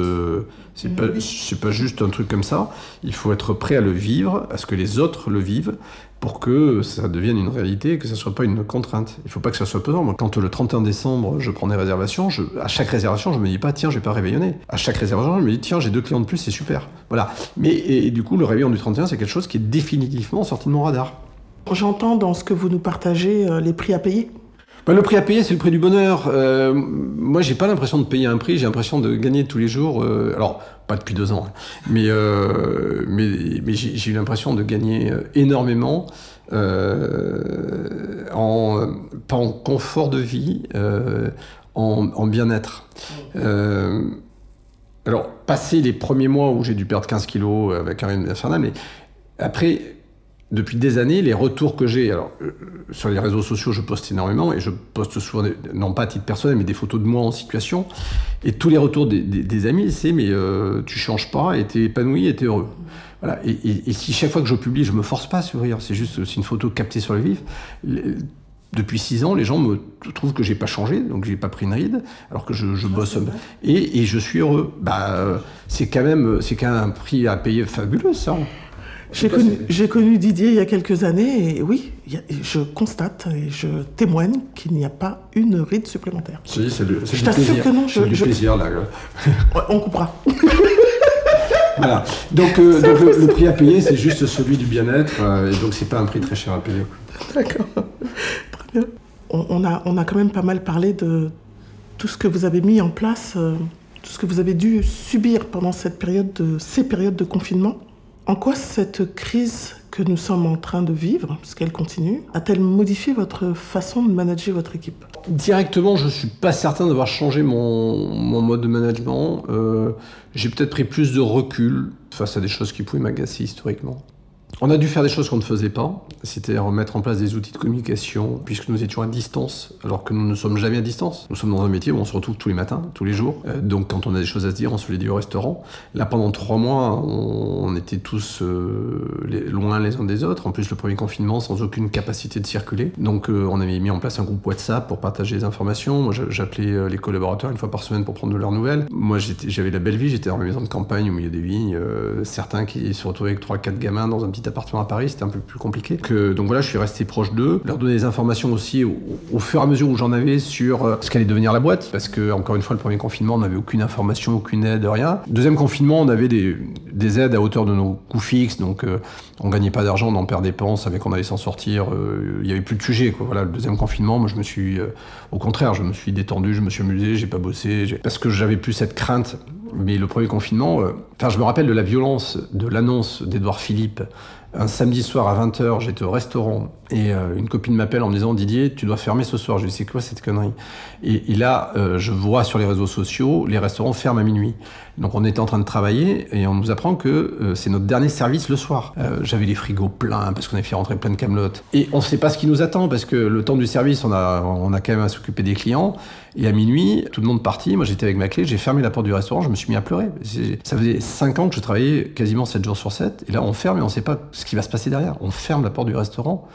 c'est pas, c'est pas juste un truc comme ça. Il faut être prêt à le vivre, à ce que les autres le vivent, pour que ça devienne une réalité et que ça ne soit pas une contrainte. Il ne faut pas que ça soit pesant. Moi, quand le 31 décembre, je prends des réservations, je, à chaque réservation, je me dis pas, tiens, je vais pas réveillonner. À chaque réservation, je me dis, tiens, j'ai deux clients de plus, c'est super. Voilà. Mais et, du coup, le réveillon du 31, c'est quelque chose qui est définitivement sorti de mon radar. J'entends dans ce que vous nous partagez euh, les prix à payer. Bah, le prix à payer, c'est le prix du bonheur. Euh, moi, j'ai pas l'impression de payer un prix, j'ai l'impression de gagner tous les jours. Euh, alors, pas depuis deux ans, hein. mais, euh, mais, mais j'ai eu l'impression de gagner euh, énormément. En, pas en confort de vie, en, en bien-être. alors, passer les premiers mois où j'ai dû perdre 15 kilos avec un rythme infernal, mais après, depuis des années, les retours que j'ai, alors euh, sur les réseaux sociaux, je poste énormément et je poste souvent, non pas à titre personnel, mais des photos de moi en situation. Et tous les retours des, amis, c'est mais euh, tu changes pas, et t'es épanoui, et t'es heureux. Voilà. Et, si chaque fois que je publie, je me force pas à sourire, c'est juste c'est une photo captée sur le vif. depuis six ans, les gens me trouvent que j'ai pas changé, donc j'ai pas pris une ride, alors que je, bosse et, et, je suis heureux. Bah, euh, c'est quand même, c'est quand même un prix à payer fabuleux, ça. J'ai connu, Didier il y a quelques années et oui, je constate et je témoigne qu'il n'y a pas une ride supplémentaire. Si, c'est du, je t'assure que non. C'est du plaisir là. on coupera. voilà. Donc, euh, le, prix à payer, c'est juste celui du bien-être euh, et donc c'est pas un prix très cher à payer. D'accord. Très bien. On, a, on a quand même pas mal parlé de tout ce que vous avez mis en place, euh, tout ce que vous avez dû subir pendant cette période de, ces périodes de confinement. En quoi cette crise que nous sommes en train de vivre, puisqu'elle continue, a-t-elle modifié votre façon de manager votre équipe? Directement, je ne suis pas certain d'avoir changé mon, mode de management. Euh, j'ai peut-être pris plus de recul face à des choses qui pouvaient m'agacer historiquement. On a dû faire des choses qu'on ne faisait pas, c'était remettre en place des outils de communication, puisque nous étions à distance, alors que nous ne sommes jamais à distance. Nous sommes dans un métier où on se retrouve tous les matins, tous les jours. Euh, donc quand on a des choses à se dire, on se les dit au restaurant. Là, pendant trois mois, on, était tous euh, loin les uns des autres. En plus, le premier confinement, sans aucune capacité de circuler. Donc euh, on avait mis en place un groupe WhatsApp pour partager les informations. Moi, j'appelais les collaborateurs une fois par semaine pour prendre de leurs nouvelles. Moi, j'avais la belle vie, j'étais dans ma maison de campagne au milieu des vignes. certains qui se retrouvaient avec trois, quatre gamins dans un petit appartement à Paris, c'était un peu plus compliqué. Donc voilà, je suis resté proche d'eux, leur donner des informations aussi au, fur et à mesure où j'en avais sur euh, ce qu'allait devenir la boîte, parce que encore une fois, le premier confinement, on n'avait aucune information, aucune aide, rien. Deuxième confinement, on avait des, des aides à hauteur de nos coûts fixes, donc euh, on gagnait pas d'argent, on en perd dépenses, avec on allait s'en sortir, euh, il y avait plus de sujet. Voilà, le deuxième confinement, moi je me suis, au contraire, je me suis détendu, je me suis amusé, j'ai pas bossé, parce que j'avais plus cette crainte mais le premier confinement, enfin, je me rappelle de la violence de l'annonce d'Edouard Philippe un samedi soir à 20h, j'étais au restaurant et euh, une copine m'appelle en me disant Didier, tu dois fermer ce soir. Je lui dis c'est quoi cette connerie? Et, là, euh, je vois sur les réseaux sociaux, les restaurants ferment à minuit. Donc on était en train de travailler et on nous apprend que euh, c'est notre dernier service le soir. J'avais les frigos pleins parce qu'on avait fait rentrer plein de camelotes. Et on ne sait pas ce qui nous attend parce que le temps du service, on a, on a quand même à s'occuper des clients. Et à minuit, tout le monde parti. Moi, j'étais avec ma clé, j'ai fermé la porte du restaurant, je me suis mis à pleurer. Ça faisait 5 ans que je travaillais quasiment 7 jours sur 7. Et là, on ferme et on ne sait pas ce qui va se passer derrière. On ferme la porte du restaurant.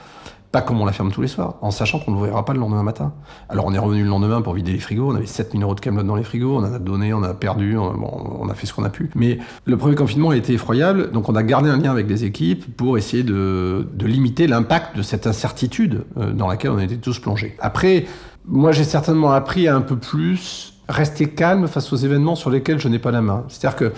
Pas comme on la ferme tous les soirs, en sachant qu'on ne l'ouvrira pas le lendemain matin. Alors on est revenu le lendemain pour vider les frigos, on avait 7000 euros de camelote dans les frigos, on en a donné, on a perdu, on, a fait ce qu'on a pu. Mais le premier confinement a été effroyable, donc on a gardé un lien avec des équipes pour essayer de, de limiter l'impact de cette incertitude euh, dans laquelle on était tous plongés. Après, moi j'ai certainement appris à un peu plus rester calme face aux événements sur lesquels je n'ai pas la main. C'est-à-dire que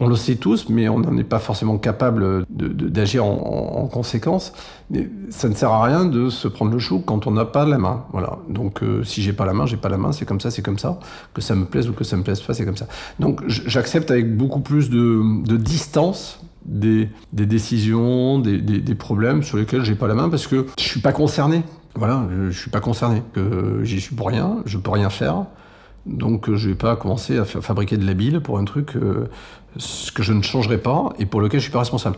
on le sait tous, mais on n'en est pas forcément capable d'agir en, conséquence. Mais ça ne sert à rien de se prendre le chou quand on n'a pas la main. Voilà. Donc, euh, si j'ai pas la main, j'ai pas la main. C'est comme ça, c'est comme ça. Que ça me plaise ou que ça me plaise pas, c'est comme ça. Donc, j'accepte avec beaucoup plus de, distance des, décisions, des, problèmes sur lesquels j'ai pas la main parce que je suis pas concerné. Voilà, je, je suis pas concerné. Que j'y suis pour rien, je peux rien faire. Donc je vais pas commencer à fabriquer de la bile pour un truc euh, que je ne changerai pas et pour lequel je suis pas responsable.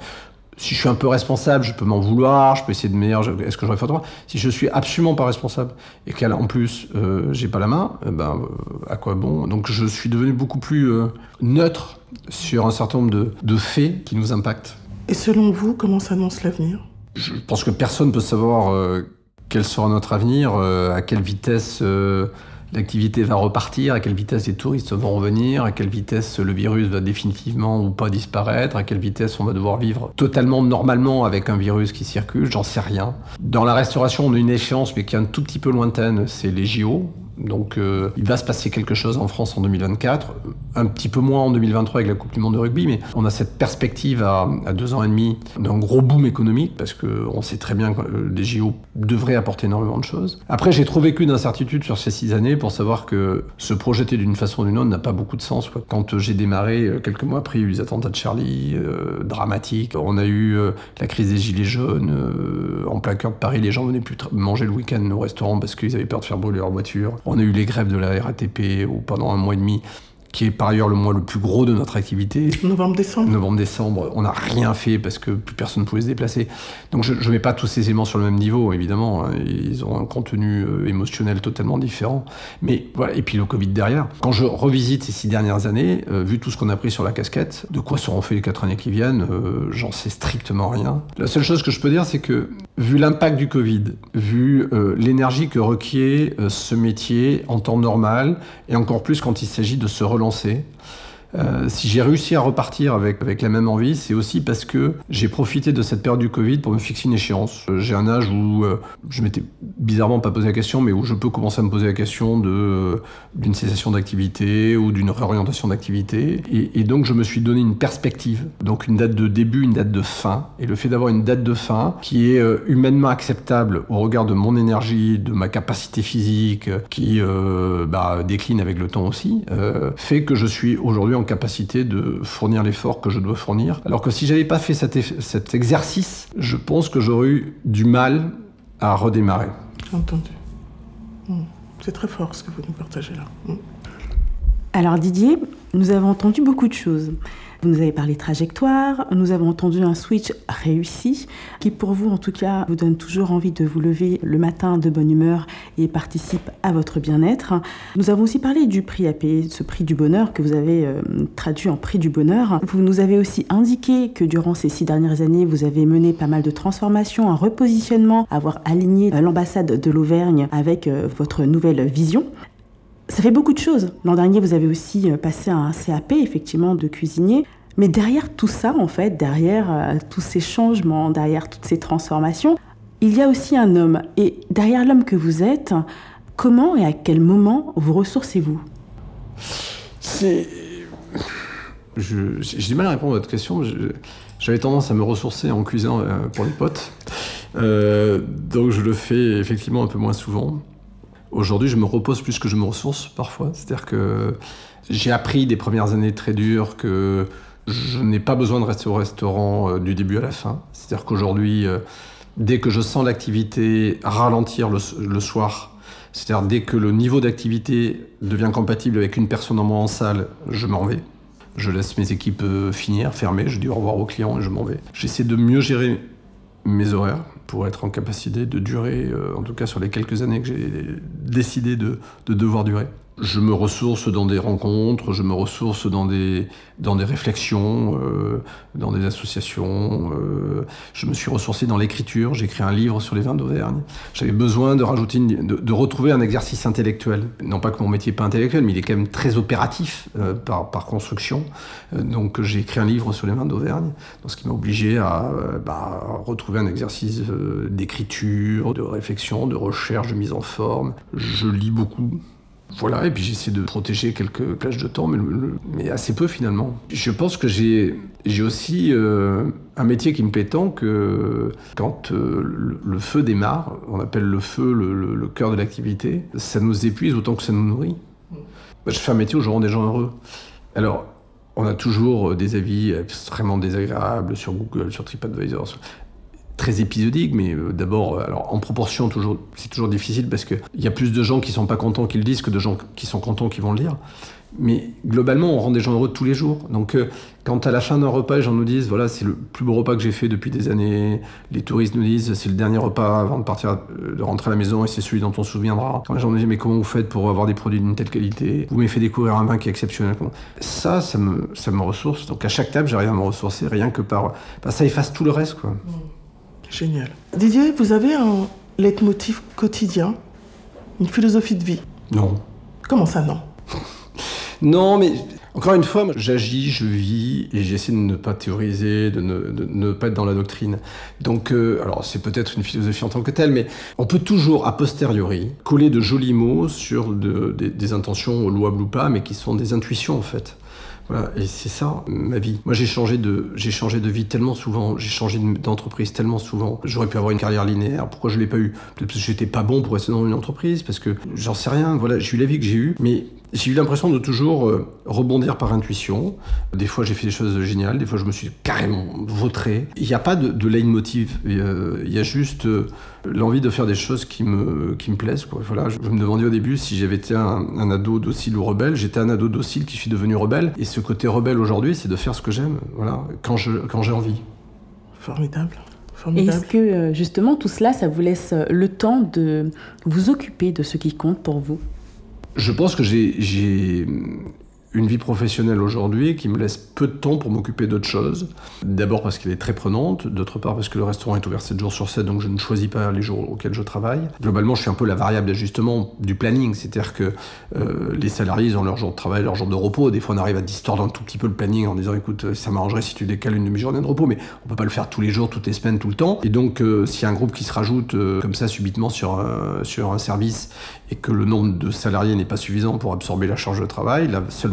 Si je suis un peu responsable, je peux m'en vouloir, je peux essayer de meilleur. Est-ce que j'aurais fait autrement? Si je suis absolument pas responsable et qu'en plus euh, j'ai pas la main, eh ben euh, à quoi bon? Donc je suis devenu beaucoup plus euh, neutre sur un certain nombre de, de, faits qui nous impactent. Et selon vous, comment s'annonce l'avenir? Je pense que personne ne peut savoir quel sera notre avenir, à quelle vitesse l'activité va repartir, à quelle vitesse les touristes vont revenir, à quelle vitesse le virus va définitivement ou pas disparaître, à quelle vitesse on va devoir vivre totalement normalement avec un virus qui circule, j'en sais rien. Dans la restauration, on a une échéance mais qui est un tout petit peu lointaine, c'est les JO. Donc euh, il va se passer quelque chose en France en 2024, un petit peu moins en 2023 avec la Coupe du Monde de rugby, mais on a cette perspective à, deux ans et demi d'un gros boom économique, parce qu'on sait très bien que les JO devraient apporter énormément de choses. Après, j'ai trop vécu d'incertitude sur ces six années pour savoir que se projeter d'une façon ou d'une autre n'a pas beaucoup de sens. Quand j'ai démarré, euh, quelques mois après, les attentats de Charlie, euh, dramatiques. On a eu la crise des Gilets jaunes. en plein cœur de Paris, les gens venaient plus manger le week-end au restaurant parce qu'ils avaient peur de faire brûler leur voiture. On a eu les grèves de la RATP pendant un mois et demi qui est par ailleurs le mois le plus gros de notre activité. Novembre-décembre. Novembre-décembre, on n'a rien fait parce que plus personne ne pouvait se déplacer. Donc je ne mets pas tous ces éléments sur le même niveau, évidemment. Hein. Ils ont un contenu euh, émotionnel totalement différent. Mais voilà, et puis le Covid derrière. Quand je revisite ces six dernières années, euh, vu tout ce qu'on a pris sur la casquette, de quoi seront faits les quatre années qui viennent, euh, j'en sais strictement rien. La seule chose que je peux dire, c'est que vu l'impact du Covid, vu l'énergie que requiert ce métier en temps normal, et encore plus quand il s'agit de se relancer. Euh, si j'ai réussi à repartir avec, avec la même envie, c'est aussi parce que j'ai profité de cette période du Covid pour me fixer une échéance. Euh, j'ai un âge où euh, je m'étais bizarrement pas posé la question, mais où je peux commencer à me poser la question de, d'une cessation d'activité ou d'une réorientation d'activité. Et, et, donc je me suis donné une perspective, donc une date de début, une date de fin. Et le fait d'avoir une date de fin qui est humainement acceptable au regard de mon énergie, de ma capacité physique, qui bah, décline avec le temps aussi, fait que je suis aujourd'hui en capacité de fournir l'effort que je dois fournir. Alors que si j'avais pas fait cet, exercice, je pense que j'aurais eu du mal à redémarrer. Entendu. Hmm. C'est très fort ce que vous nous partagez là. Hmm. Alors Didier, nous avons entendu beaucoup de choses. Vous nous avez parlé trajectoire, nous avons entendu un switch réussi qui pour vous en tout cas vous donne toujours envie de vous lever le matin de bonne humeur et participe à votre bien-être. Nous avons aussi parlé du prix à payer, ce prix du bonheur que vous avez euh, traduit en prix du bonheur. Vous nous avez aussi indiqué que durant ces six dernières années, vous avez mené pas mal de transformations, un repositionnement, avoir aligné l'ambassade de l'Auvergne avec euh, votre nouvelle vision. Ça fait beaucoup de choses. L'an dernier, vous avez aussi euh, passé un CAP, effectivement, de cuisinier. Mais derrière tout ça, en fait, derrière euh, tous ces changements, derrière toutes ces transformations, il y a aussi un homme. Et derrière l'homme que vous êtes, comment et à quel moment vous ressourcez-vous? C'est. J'ai du mal à répondre à votre question. J'avais tendance à me ressourcer en cuisinant euh, pour les potes. donc je le fais effectivement un peu moins souvent. Aujourd'hui, je me repose plus que je me ressource parfois. C'est-à-dire que j'ai appris des premières années très dures que Je n'ai pas besoin de rester au restaurant du début à la fin. C'est-à-dire qu'aujourd'hui, dès que je sens l'activité ralentir le, soir, c'est-à-dire dès que le niveau d'activité devient compatible avec une personne en moins en salle, je m'en vais. Je laisse mes équipes finir, fermer, je dis au revoir aux clients et je m'en vais. J'essaie de mieux gérer mes horaires pour être en capacité de durer, euh, en tout cas sur les quelques années que j'ai décidé de, de devoir durer je me ressource dans des rencontres, je me ressource dans des, dans des réflexions, euh, dans des associations. Euh, je me suis ressourcé dans l'écriture. J'ai écrit un livre sur les vins d'Auvergne. J'avais besoin de rajouter, de, retrouver un exercice intellectuel. Non pas que mon métier n'est pas intellectuel, mais il est quand même très opératif euh, par, par, construction. donc j'ai écrit un livre sur les vins d'Auvergne, ce qui m'a obligé à bah, retrouver un exercice d'écriture, de réflexion, de recherche, de mise en forme. Je lis beaucoup. Voilà, et puis j'essaie de protéger quelques plages de temps, mais, assez peu finalement. Je pense que j'ai aussi euh, un métier qui me plaît tant que quand euh, le, feu démarre, on appelle le feu le, cœur de l'activité, ça nous épuise autant que ça nous nourrit. je fais un métier où je rends des gens heureux. Alors, on a toujours des avis extrêmement désagréables sur Google, sur TripAdvisor très épisodique, mais euh, d'abord, euh, alors en proportion, toujours, c'est toujours difficile parce qu'il y a plus de gens qui sont pas contents qu'ils le disent que de gens qui sont contents qui vont le lire. Mais globalement, on rend des gens heureux tous les jours. Donc, euh, quand à la fin d'un repas, les gens nous disent voilà, c'est le plus beau repas que j'ai fait depuis des années, les touristes nous disent c'est le dernier repas avant de partir, de rentrer à la maison et c'est celui dont on se souviendra. Quand les gens nous disent mais comment vous faites pour avoir des produits d'une telle qualité? Vous m'avez fait découvrir un vin qui est exceptionnel. Ça, ça me, ressource. Donc, à chaque table, j'arrive à me ressourcer rien que par. Ça efface tout le reste, quoi. Mmh. Génial. Didier, vous avez un leitmotiv quotidien, une philosophie de vie Non. Comment ça, non? Non, mais encore une fois, j'agis, je vis et j'essaie de ne pas théoriser, de ne, pas être dans la doctrine. Donc, euh, alors c'est peut-être une philosophie en tant que telle, mais on peut toujours, a posteriori, coller de jolis mots sur des, des intentions louables ou pas, mais qui sont des intuitions en fait et c'est ça ma vie. Moi j'ai changé de j'ai changé de vie tellement souvent, j'ai changé d'entreprise tellement souvent. J'aurais pu avoir une carrière linéaire, pourquoi je l'ai pas eu? Peut-être parce que j'étais pas bon pour rester dans une entreprise, parce que j'en sais rien. Voilà, j'ai eu la vie que j'ai eue, mais j'ai eu l'impression de toujours euh, rebondir par intuition. Des fois, j'ai fait des choses géniales, des fois, je me suis carrément vautré. Il n'y a pas de, de leitmotiv. Euh, il y a juste euh, l'envie de faire des choses qui me, qui me plaisent. Quoi. Voilà, je me demandais au début si j'avais été un, ado docile ou rebelle. J'étais un ado docile qui suis devenu rebelle. Et ce côté rebelle aujourd'hui, c'est de faire ce que j'aime, voilà, quand j'ai quand envie. Formidable. Est-ce que justement tout cela, ça vous laisse le temps de vous occuper de ce qui compte pour vous? Je pense que j'ai une vie professionnelle aujourd'hui qui me laisse peu de temps pour m'occuper d'autres choses. D'abord parce qu'elle est très prenante, d'autre part parce que le restaurant est ouvert 7 jours sur 7, donc je ne choisis pas les jours auxquels je travaille. Globalement, je suis un peu la variable d'ajustement du planning, c'est-à-dire que euh, les salariés ont leur jour de travail, leur jour de repos. Des fois, on arrive à distordre un tout petit peu le planning en disant écoute, ça m'arrangerait si tu décales une demi-journée de repos, mais on peut pas le faire tous les jours, toutes les semaines, tout le temps. Et donc, euh, s'il y a un groupe qui se rajoute euh, comme ça subitement sur, sur un service et que le nombre de salariés n'est pas suffisant pour absorber la charge de travail, la seule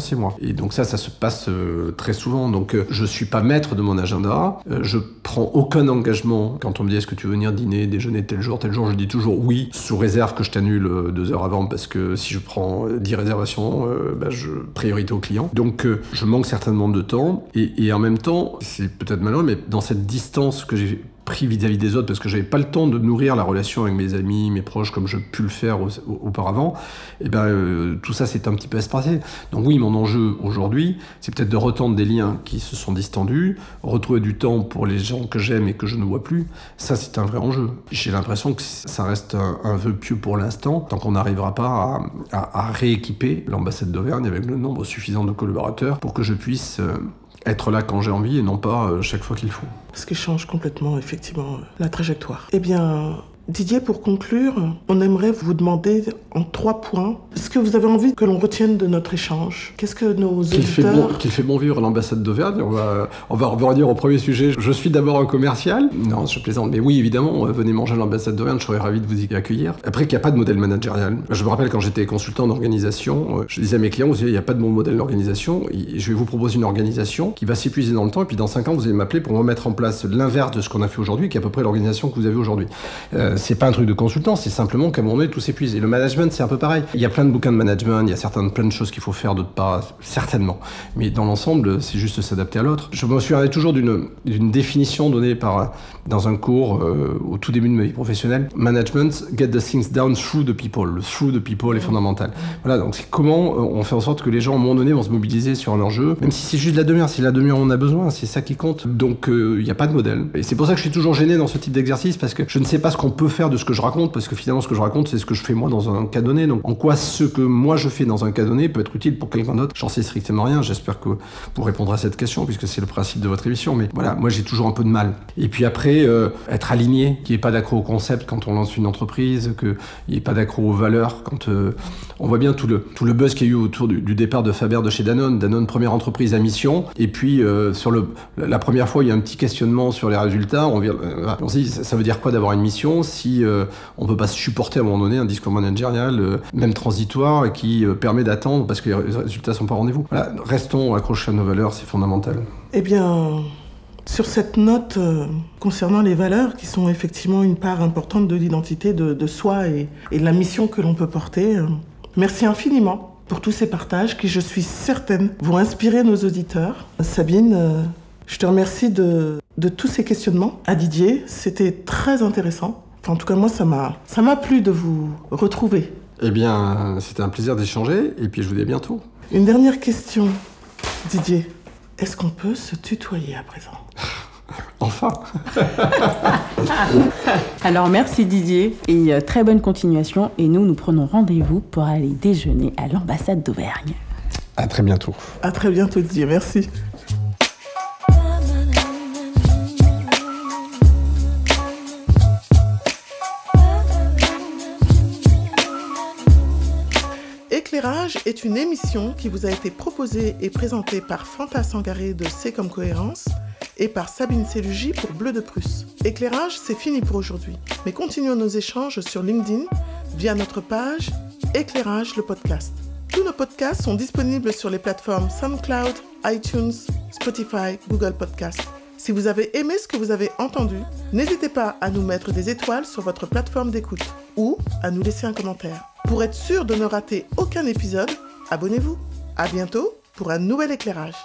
c'est moi. Et donc ça, ça se passe euh, très souvent. Donc euh, je suis pas maître de mon agenda, euh, je prends aucun engagement. Quand on me dit est-ce que tu veux venir dîner, déjeuner tel jour, tel jour, je dis toujours oui, sous réserve que je t'annule deux heures avant, parce que si je prends dix réservations, bah, je priorité au client. Donc je manque certainement de temps, et, et en même temps, c'est peut-être malheureux, mais dans cette distance que j'ai pris vis-à-vis des autres parce que j'avais pas le temps de nourrir la relation avec mes amis, mes proches comme je pu le faire auparavant, et eh ben euh, tout ça s'est un petit peu espacé. Donc oui, mon enjeu aujourd'hui, c'est peut-être de retendre des liens qui se sont distendus, retrouver du temps pour les gens que j'aime et que je ne vois plus. Ça, c'est un vrai enjeu. J'ai l'impression que ça reste un, vœu pieux pour l'instant, tant qu'on n'arrivera pas à, rééquiper l'ambassade d'Auvergne avec le nombre suffisant de collaborateurs pour que je puisse euh, être là quand j'ai envie et non pas euh, chaque fois qu'il faut. Ce qui change complètement, effectivement, la trajectoire. Eh bien, Didier, pour conclure, on aimerait vous demander en trois points ce que vous avez envie que l'on retienne de notre échange. Qu'est-ce que nos qu'il Fait bon, qu'il fait bon vivre l'ambassade d'Auvergne. On va, on va revenir au premier sujet. Je suis d'abord un commercial. Non, je plaisante. Mais oui, évidemment, venez manger à l'ambassade d'Auvergne. Je serais ravi de vous y accueillir. Après, qu'il n'y a pas de modèle managérial. Je me rappelle quand j'étais consultant d'organisation, euh, je disais à mes clients, vous il n'y a pas de bon modèle d'organisation. Je vais vous proposer une organisation qui va s'épuiser dans le temps. Et puis dans cinq ans, vous allez m'appeler pour me mettre en place l'inverse de ce qu'on a fait aujourd'hui, qui est à peu près l'organisation que vous avez aujourd'hui. Euh, c'est pas un truc de consultant, c'est simplement qu'à un moment donné, tout s'épuise. Et le management, c'est un peu pareil. Il y a plein de bouquins de management, il y a certaines, plein de choses qu'il faut faire, d'autres pas, certainement. Mais dans l'ensemble, c'est juste s'adapter à l'autre. Je me souviendrai toujours d'une définition donnée par, dans un cours euh, au tout début de ma vie professionnelle. Management, get the things down through the people. Le through the people est fondamental. Voilà, donc c'est comment euh, on fait en sorte que les gens, à un moment donné, vont se mobiliser sur un enjeu, même si c'est juste la demi-heure, si la demi-heure on a besoin, c'est ça qui compte. Donc il n'y a pas de modèle. Et c'est pour ça que je suis toujours gêné dans ce type d'exercice, parce que je ne sais pas ce qu'on peut faire de ce que je raconte, parce que finalement, ce que je raconte, c'est ce que je fais moi dans un cas donné. Donc, en quoi ce que moi je fais dans un cas donné peut être utile pour quelqu'un d'autre? J'en sais strictement rien. J'espère que vous répondrez à cette question, puisque c'est le principe de votre émission. Mais voilà, moi j'ai toujours un peu de mal. Et puis après, euh, être aligné, qu'il n'y ait pas d'accro au concept quand on lance une entreprise, qu'il n'y ait pas d'accro aux valeurs. Quand euh, on voit bien tout le, tout le buzz qu'il y a eu autour du, départ de Faber de chez Danone. Danone, première entreprise à mission. Et puis, euh, sur le, la première fois, il y a un petit questionnement sur les résultats. On, on se dit, ça veut dire quoi d'avoir une mission? Si on ne peut pas supporter à un moment donné un discours managérial, euh, même transitoire, qui euh, permet d'attendre parce que les résultats sont pas rendez-vous. Restons accrochés à nos valeurs, c'est fondamental. Eh bien, sur cette note euh, concernant les valeurs, qui sont effectivement une part importante de l'identité de, soi et, de la mission que l'on peut porter, merci infiniment pour tous ces partages qui, je suis certaine, vont inspirer nos auditeurs. Sabine, je te remercie de tous ces questionnements. À Didier, c'était très intéressant en tout cas, moi, ça m'a, ça m'a plu de vous retrouver. Eh bien, c'était un plaisir d'échanger, et puis je vous dis à bientôt. Une dernière question, Didier. Est-ce qu'on peut se tutoyer à présent? Enfin Alors merci Didier et euh, très bonne continuation et nous nous prenons rendez-vous pour aller déjeuner à l'ambassade d'Auvergne. À très bientôt. À très bientôt Didier, merci. Éclairage est une émission qui vous a été proposée et présentée par Fanta Sangaré de C'est comme cohérence et par Sabine Sellugi pour Bleu de Prusse. Éclairage, c'est fini pour aujourd'hui, mais continuons nos échanges sur LinkedIn via notre page Éclairage le podcast. Tous nos podcasts sont disponibles sur les plateformes SoundCloud, iTunes, Spotify, Google Podcasts. Si vous avez aimé ce que vous avez entendu, n'hésitez pas à nous mettre des étoiles sur votre plateforme d'écoute ou à nous laisser un commentaire. Pour être sûr de ne rater aucun épisode, abonnez-vous. À bientôt pour un nouvel éclairage.